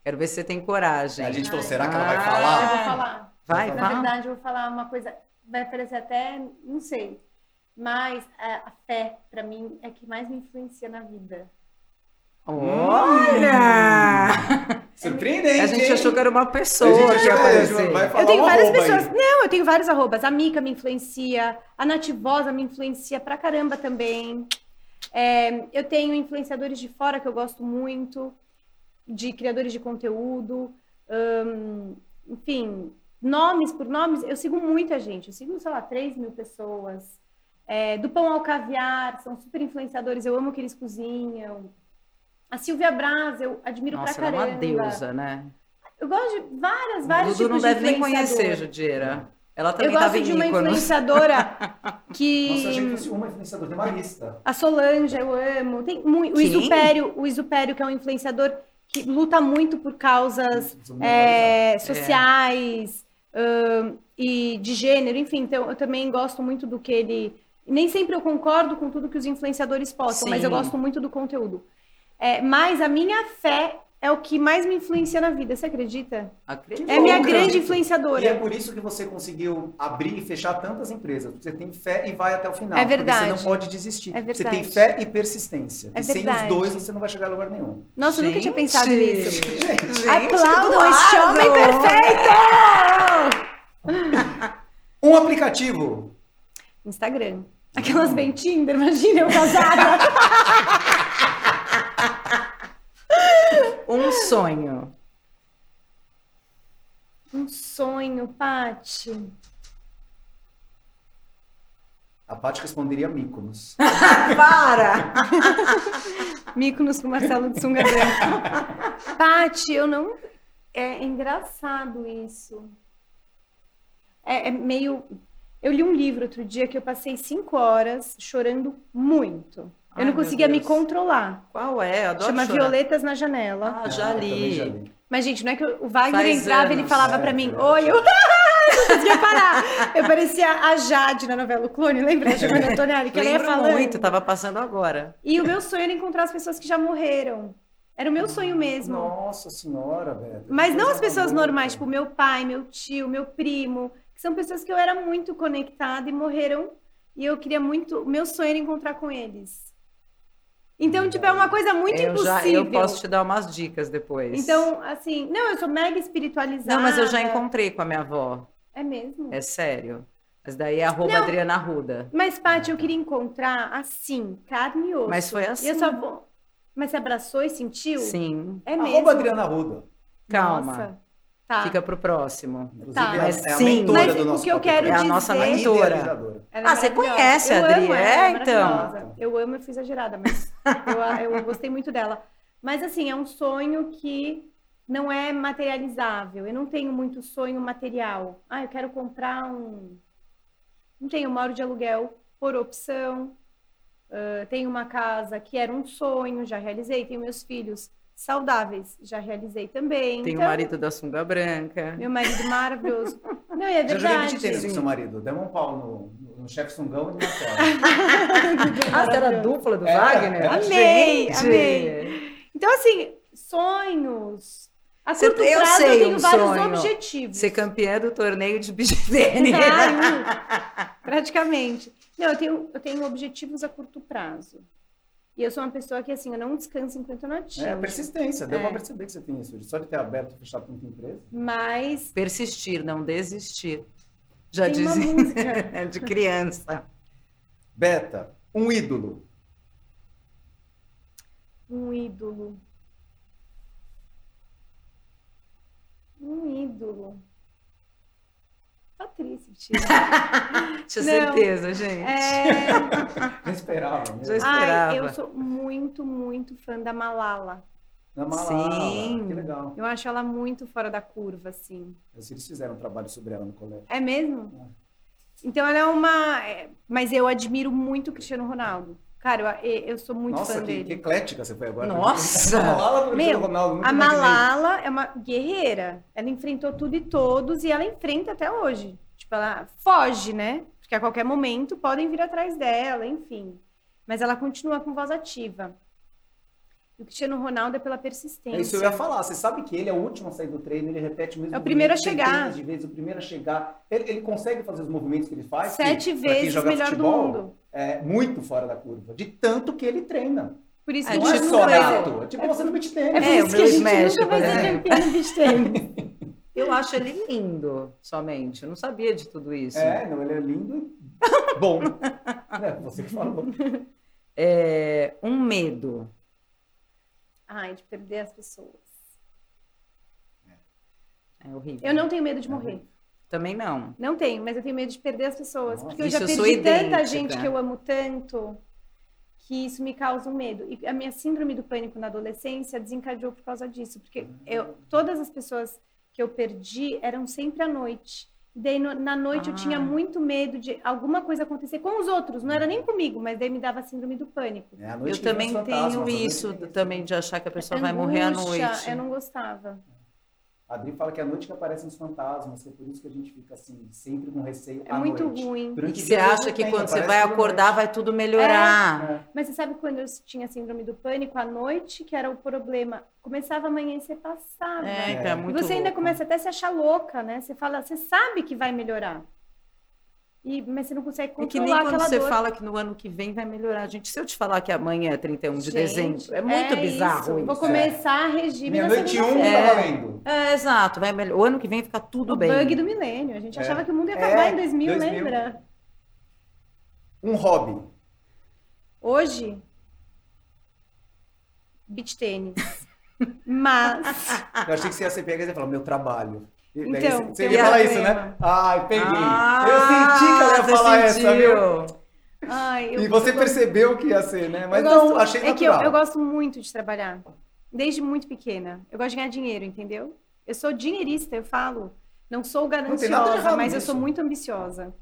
Quero ver se você tem coragem. A gente falou, será que ela vai Ah. Eu falar? vou falar. Vai, Na fala. verdade, eu vou falar uma coisa, vai parecer até, não sei, mas a, a fé, pra mim, é que mais me influencia na vida. Olha! Surpreendente. A gente hein? achou que era uma A pessoa gente que ia aparecer. Eu tenho várias arroba aí. pessoas. Não, eu tenho vários arrobas. A Mica me influencia, a Nativosa me influencia pra caramba também. É, eu tenho influenciadores de fora que eu gosto muito, de criadores de conteúdo. hum, enfim, nomes por nomes, eu sigo muita gente. Eu sigo, sei lá, 3 mil pessoas. É, do Pão ao Caviar, são super influenciadores, eu amo que eles cozinham. A Silvia Braz, eu admiro Nossa, pra ela é caramba. uma deusa, né? Eu gosto de várias, O vários Dudu não tipos deve de nem conhecer. Judieira. Ela Eu também gosto tava em de uma influenciadora que. Nossa, eu achei que fosse uma influenciadora, tem uma lista. A Solange, eu amo. Tem muito. O? Isupério, o Isupério, que é um influenciador que luta muito por causas é, sociais ahn, e de gênero, enfim. Então, eu também gosto muito do que ele. Nem sempre eu concordo com tudo que os influenciadores postam, mas eu Sim. gosto muito do conteúdo. É, mas a minha fé é o que mais me influencia na vida, você acredita? Acredito. É minha grande E é influenciadora. por isso que você conseguiu abrir e fechar tantas empresas. Você tem fé e vai até o final. É Porque verdade. você não pode desistir. É Você verdade. tem fé e persistência. É e sem os verdade. dois você não vai chegar a lugar nenhum. Nossa, eu nunca tinha Gente, pensado nisso. gente, Aplaudam do este lado. homem perfeito! Um aplicativo. Instagram. Aquelas bem Tinder, imagina eu casada. Um sonho. Um sonho, Pati. A Paty responderia Mykonos. Para! Míconos com Marcelo de Sunga Branca. Pati, eu não. É engraçado isso. É, é meio. Eu li um livro outro dia que eu passei cinco horas chorando muito. Eu Ai, não meu conseguia me controlar. Qual é? Adoro Chama chorar. Violetas na Janela. Ah, já eu também li. já li. Mas, gente, não é que o Wagner Faz entrava e ele falava É, pra mim, é. oi, eu não conseguia parar. Eu parecia a Jade na novela O Clone, lembra? A Giovanna Antonelli, que ela ia Lembro falando. muito, tava passando agora. E o meu sonho era encontrar as pessoas que já morreram. Era o meu sonho mesmo. Nossa senhora, velho. Mas não as pessoas normais, tipo meu pai, meu tio, meu primo, que são pessoas que eu era muito conectada e morreram. E eu queria muito. O meu sonho era encontrar com eles. Então, tipo, é uma coisa muito eu impossível. já eu posso te dar umas dicas depois. Então, assim, não, eu sou mega espiritualizada. Não, mas eu já encontrei com a minha avó. É mesmo? É sério. Mas daí é arroba Não. Adriana Ruda. Mas, Paty, eu queria encontrar assim, carne e osso. Mas foi E assim. eu só vou. Mas você abraçou e sentiu? Sim. É mesmo. Arroba Adriana Ruda. Calma. Nossa. Tá. Fica pro próximo. Inclusive, Tá. é, Mas é a sim. mentora Mas do o que eu quero É a nossa dizer- mentora. Idealizadora. Ela é Ah, você conhece a Adri, amo é, então. Eu amo, eu fui exagerada, mas eu, eu gostei muito dela. Mas assim, é um sonho que não é materializável. Eu não tenho muito sonho material. Ah, eu quero comprar um. Não tenho, eu moro de aluguel por opção. Ah, tenho uma casa que era um sonho, já realizei. Tenho meus filhos saudáveis, já realizei também. Tem o Então, marido da sunga branca. Meu marido maravilhoso. Não, e é Já joguei verdade. tênis com seu marido. Demos um pau no, no chefe Sungão e no Marcelo. Ah, você era dupla do É, Wagner? Amei, Gente! amei. Então, assim, sonhos. A Você- curto eu prazo sei eu tenho um vários sonho. objetivos. Ser campeã do torneio de beach praticamente. Não, eu tenho, eu tenho objetivos a curto prazo. E eu sou uma pessoa que, assim, eu não descanso enquanto eu não atingo. É, persistência. Deu É. pra perceber que você tem isso. Só de ter aberto e fechado tanta empresa. Mas Persistir, não desistir. Já tem dizia de criança. Beta, um ídolo. Um ídolo. Um ídolo. Tá triste. Tinha certeza, gente. É... Não esperava, né? Já Ai, esperava. eu sou muito, muito fã da Malala. Na Malala. Sim. Que legal. Eu acho ela muito fora da curva, assim. Eles fizeram um trabalho sobre ela no colégio. É mesmo? Então ela é uma. é, Mas eu admiro muito o Cristiano Ronaldo. Cara, eu, eu sou muito Nossa, fã que, dele. que eclética você foi agora. Nossa! A Malala Meu, Ronaldo, A. Malala é uma guerreira. Ela enfrentou tudo e todos e ela enfrenta até hoje. Tipo, ela foge, né? Porque a qualquer momento podem vir atrás dela, enfim. Mas ela continua com voz ativa. E o Cristiano Ronaldo é pela persistência. É isso que eu ia falar. Você sabe que ele é o último a sair do treino, ele repete o mesmo É o primeiro a movimento chegar. de vezes, o primeiro a chegar. Ele, ele consegue fazer os movimentos que ele faz. Sete que, vezes joga melhor do futebol, mundo. É muito fora da curva. De tanto que ele treina. Por isso É, que Não a é só nato. É tipo você no beat É tênis. por É, isso o que a gente Smash, nunca vai ser exemplo. campeão no beach tennis. Eu acho ele lindo, somente. Eu não sabia de tudo isso. É, não, ele é lindo e bom. É, você que falou. É, um medo. Ai, de perder as pessoas. É horrível. Eu não tenho medo de morrer. Também não. Não tenho, mas eu tenho medo de perder as pessoas. Nossa, porque eu já perdi tanta gente que eu amo tanto que isso me causa um medo. E a minha síndrome do pânico na adolescência desencadeou por causa disso. Porque eu, todas as pessoas que eu perdi eram sempre à noite. E daí no- na noite eu Ah. tinha muito medo de alguma coisa acontecer com os outros. Não era nem comigo, mas daí me dava síndrome do pânico. É, Eu também tenho isso também de achar que a pessoa vai morrer à Angústia, noite. Eu não gostava. A Adri fala que é a noite que aparecem os fantasmas, que é por isso que a gente fica assim, sempre com receio É à muito noite. ruim. E Durante o você acha que tem, quando você vai acordar noite. vai tudo melhorar. É. Mas você sabe quando eu tinha síndrome do pânico à noite, que era o problema? Começava a amanhecer passava. É, É. então é E muito você ainda começa até a se achar louca, né? Você fala, você sabe que vai melhorar. E, mas você não consegue É que nem controlar quando aquela você dor. fala que no ano que vem vai melhorar. Gente, se eu te falar que amanhã é 31 de Gente, dezembro, é muito bizarro isso. isso. Vou começar regime na Meia-noite e um, segunda-feira. tá valendo. É, exato. Vai melhor. O ano que vem fica tudo O bem. bug do milênio. A gente É. achava que o mundo ia É, acabar em 2000, 2000. lembra? Um hobby. Hoje, beach tênis. Mas Eu achei que você ia ser pega e ia falar, meu trabalho. Daí Então, você ia falar isso, né? Ai, peguei. Ah, eu senti que ela ia falar essa, sentiu. viu? Ai, eu- E você eu gosto- percebeu que ia ser, né? Mas eu não, gosto- achei É que eu, natural. eu gosto muito de trabalhar. Desde muito pequena. Eu gosto de ganhar dinheiro, entendeu? Eu sou dinheirista, eu falo. Não sou gananciosa, errado mas eu sou muito ambiciosa.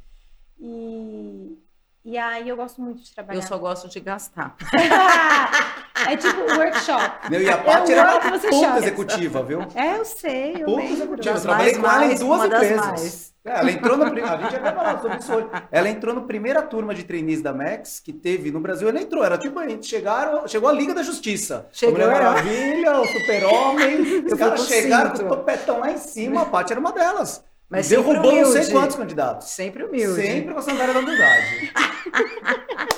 E, e aí eu gosto muito de trabalhar. Eu só gosto de gastar. é tipo workshop. Meu, e a Paty É o era uma chora. executiva, viu? É, eu sei, eu lembro. executiva. Eu trabalhei mais, com ela em duas empresas. É, ela entrou na primeira. A gente vai falar sobre isso hoje. Ela entrou na primeira turma de trainees da Max que teve no Brasil. Ela entrou. Era tipo, a gente chegaram, chegou a Liga da Justiça. Chegou, a Mulher. Maravilha, o Super-Homem. Os caras chegaram com o topetão lá em cima. A Paty era uma delas. Mas Derrubou não sei quantos candidatos. Sempre humilde. Sempre com a sandália da humildade.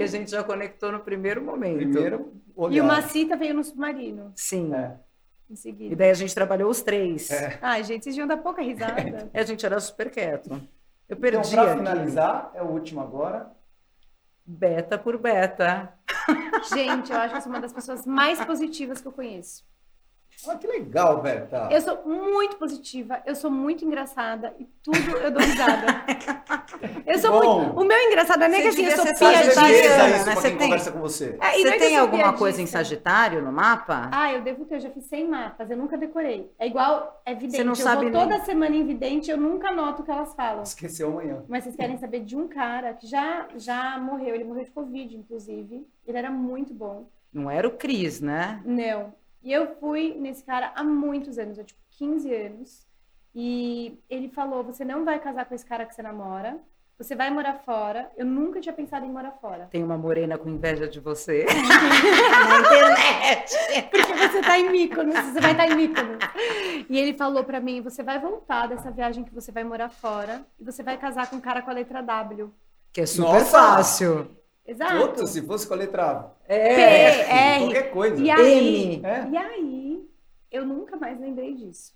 E a gente já conectou no primeiro momento. Primeiro olhar. E o Macita veio no submarino, Sim. É. em E daí a gente trabalhou os três. É. Ai, gente, vocês iam dar pouca risada. E a gente era super quieto. Eu Então, perdi pra aqui. finalizar, é o último agora. Beta por beta. gente, eu acho que eu sou uma das pessoas mais positivas que eu conheço. Olha que legal, Berta. Eu sou muito positiva, eu sou muito engraçada e tudo eu dou risada. Eu sou Bom. muito. O meu engraçado é nem que assim, eu sou piadista. né? isso pra Você tem- conversa com você. É, é Você que tem eu alguma coisa em piadista. Sagitário no mapa? Ah, eu devo ter, eu já fiz 100 mapas, eu nunca decorei. É igual, é vidente. Você não eu sabe vou nem- toda semana em vidente, eu nunca anoto o que elas falam. Esqueceu amanhã. Mas vocês querem saber de um cara que já, já morreu, ele morreu de Covid, inclusive. Ele era muito bom. Não era o Cris, né? Não. E eu fui nesse cara há muitos anos, há tipo 15 anos. E ele falou: você não vai casar com esse cara que você namora, você vai morar fora. Eu nunca tinha pensado em morar fora. Tem uma morena com inveja de você. Na internet. Porque você tá em Mykonos, você vai estar em Mykonos. E ele falou pra mim: você vai voltar dessa viagem que você vai morar fora e você vai casar com um cara com a letra W. Que é super Nossa! fácil. Exato. Puta, se fosse com a letra É. R. qualquer coisa. E aí, M. É. e aí, eu nunca mais lembrei disso.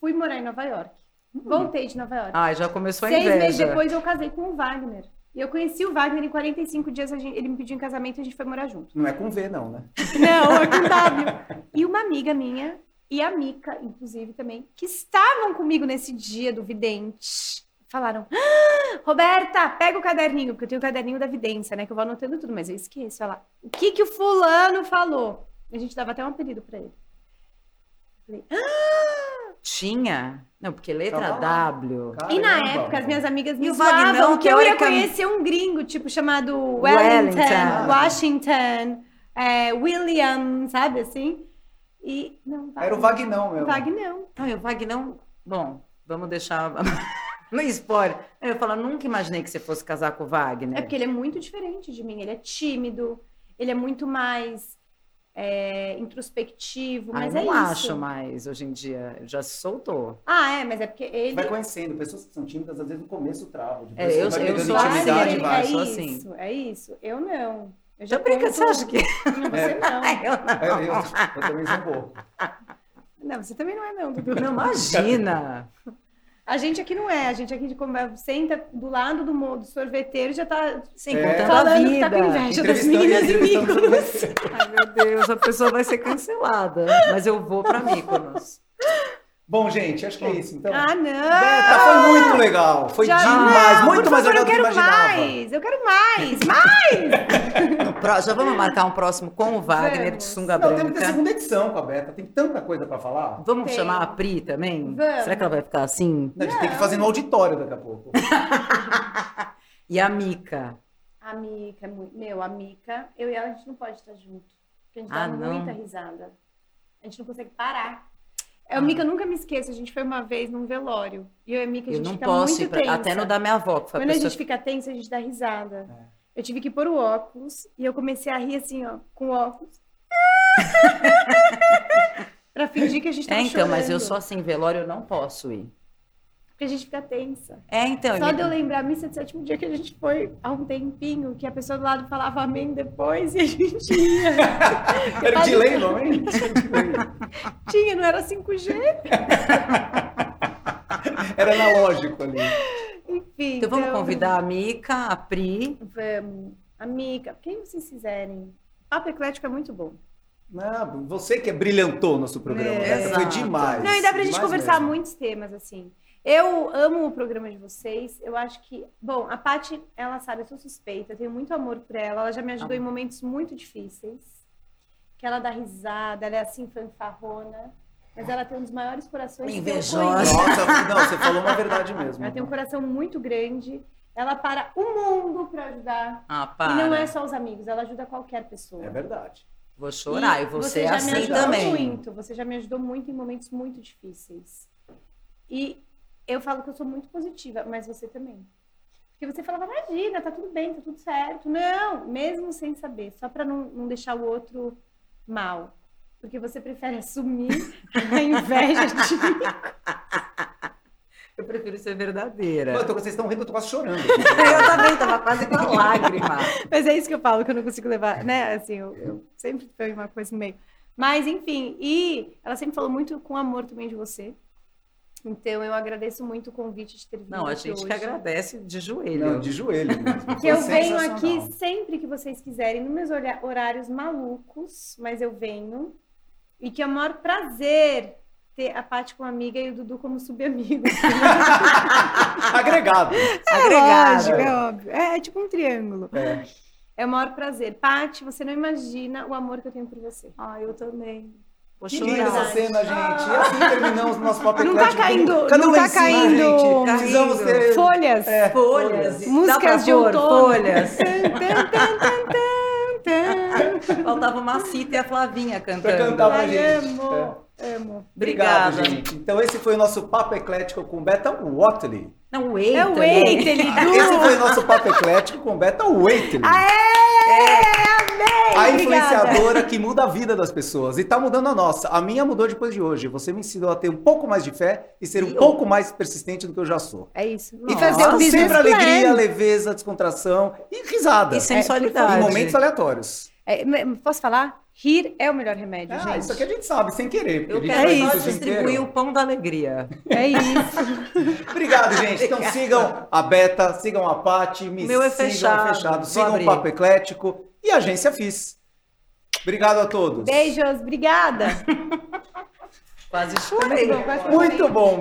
Fui morar em Nova York. Voltei de Nova York. Ai, já começou a Seis meses inveja. depois eu casei com o Wagner. E eu conheci o Wagner em 45 dias, a gente- ele me pediu em casamento e a gente foi morar junto. Não é com V, não, né? Não, é com W. E uma amiga minha, e a Mica, inclusive, também, que estavam comigo nesse dia do vidente, falaram: "Ah, Roberta, pega o caderninho, porque eu tenho o caderninho da vidência, né? Que eu vou anotando tudo, mas eu esqueço. Ela, o que que o fulano falou? A gente dava até um apelido pra ele. Falei, Tinha? Não, porque letra lá. W. E na Caramba. época, as minhas amigas me zoavam Vagnão, que eu ia conhecer um gringo, tipo, chamado Wellington, Wellington. Washington, é, William, sabe assim? E não, Era o Vagnão mesmo. Vagnão. Não, e o Vagnão. Bom, vamos deixar. no spoiler. Eu falar, nunca imaginei que você fosse casar com o Wagner. É porque ele é muito diferente de mim. Ele é tímido, ele é muito mais é, introspectivo, Ai, mas não é isso. acho mais hoje em dia. Já se soltou. Ah, é, mas é porque ele. Vai conhecendo. Pessoas que são tímidas, às vezes no começo trava. É, eu- vai eu sou assim, é sou isso, assim. é isso. Eu não. Eu Já brinca, conto- você acha que. Não, você não. Eu não. É, eu, eu também sou um pouco. Não, você também não é, não, Dudu. Não, imagina. A gente aqui não é. A gente aqui de como senta do lado do, mo- do sorveteiro e já tá Sim, É. contando a falando que tá com vida. inveja das meninas entrevistando Mykonos. Ai, meu Deus, a pessoa vai ser cancelada. Mas eu vou pra Mykonos. Bom, gente, acho que é isso. Então, Ah, não! Berta, foi muito legal. Foi Já- demais. Não, muito por mais favor, legal eu do que eu quero imaginava. mais! Eu quero mais! Mais! Já vamos marcar um próximo com o Wagner Vamos. de sunga Não, temos que ter branca. segunda edição com a Berta. Tem tanta coisa pra falar. Vamos Tem. chamar a Pri também? Vamos. Será que ela vai ficar assim? A gente tem que fazer no auditório daqui a pouco. E a Mica? A Mica, é meu, a Mica, eu e ela, a gente não pode estar junto. Porque a gente Ah, dá não? muita risada. A gente não consegue parar. A Mica, eu nunca me esqueço, a gente foi uma vez num velório. E eu e a Mica, a Eu gente não fica posso muito ir pra... tensa. Até no da minha avó, que foi a Quando a pessoa gente fica tensa, a gente dá risada. É. Eu tive que pôr o óculos e eu comecei a rir assim, ó, com o óculos. pra fingir que a gente tava É, então, mas eu chorando. sou assim, velório eu não posso ir. Porque a gente fica tensa. É, então. Só de eu lembrar a missa de sétimo dia que a gente foi há um tempinho, que a pessoa do lado falava amém depois e a gente ia. Era de lei, não, hein? Tinha, não era 5G. Era analógico ali. Enfim. Então vamos convidar a Mica, a Pri. Vamos. Amiga, quem vocês quiserem. Papo Eclético é muito bom. Não, você que brilhantou nosso programa. É, Beta, foi demais. Não, e dá pra gente conversar mesmo. muitos temas, assim. Eu amo o programa de vocês. Eu acho que. Bom, a Paty, ela sabe, eu sou suspeita, eu tenho muito amor por ela. Ela já me ajudou Ah. em momentos muito difíceis. Que ela dá risada, ela é assim, fanfarrona. Mas ela tem um dos maiores corações que eu Invejosa. Nossa, não, você falou uma verdade mesmo. Ela tem um coração muito grande. Ela para o mundo pra ajudar. Ah, para. E não é só os amigos, ela ajuda qualquer pessoa. É verdade. Vou chorar. E, você, é já me assim ajudou também. muito. Você já me ajudou muito em momentos muito difíceis. E eu falo que eu sou muito positiva, mas você também. Porque você falava, imagina, tá tudo bem, tá tudo certo. Não, mesmo sem saber, só pra não, não deixar o outro mal. Porque você prefere assumir a inveja de mim. Eu prefiro ser verdadeira. Eu tô- vocês estão rindo, eu tô quase chorando. Eu também tava quase com a lágrima. Mas é isso que eu falo, que eu não consigo levar, né? Assim, eu, eu sempre foi uma coisa no meio. Mas, enfim, e ela sempre falou muito com amor também de você. Então, eu agradeço muito o convite de ter vindo Não, a gente hoje. que agradece de joelho. Não, de joelho mesmo. Que eu venho aqui sempre que vocês quiserem, nos meus horários malucos, mas eu venho. E que é o maior prazer ter a Paty como amiga e o Dudu como subamigo. Agregado. Agregado. lógico, é óbvio. É, é tipo um triângulo. É. É o maior prazer. Paty, você não imagina o amor que eu tenho por você. Ah, eu também. Vou Que chorar. linda essa cena, gente. E assim terminamos o nosso papo Não tá eclético. caindo- Cadê não o tá lencinho, caindo- gente? Tá Precisamos ter... Folhas. É, Folhas. Músicas de outono. Folhas. Faltava uma Cita e a Flavinha cantando. Pra cantar pra Ai, gente. amo, amo. Obrigado, Obrigada. gente. Então esse foi o nosso papo eclético com Beta Watley. Não, wait. É o Wait, ele Esse foi o nosso papo eclético com Beta Watley. Amei! A Obrigada. influenciadora que muda a vida das pessoas. E tá mudando a nossa. A minha mudou depois de hoje. Você me ensinou a ter um pouco mais de fé e ser um E pouco mais persistente do que eu já sou. É isso. E E fazer fazer o business sempre alegria, plan. leveza, descontração e risada. E sensualidade. Em momentos aleatórios. É, posso falar? Rir é o melhor remédio, Ah, gente. isso aqui a gente sabe, sem querer. Eu quero É isso distribuir inteiro. o pão da alegria. É isso. Obrigado, gente. Então sigam a Beta, sigam a Paty, me Meu é sigam fechado. fechado, Vou sigam o. Papo Eclético e a Agência FIS. Obrigado a todos. Beijos, obrigada. Quase chorei. Muito bom.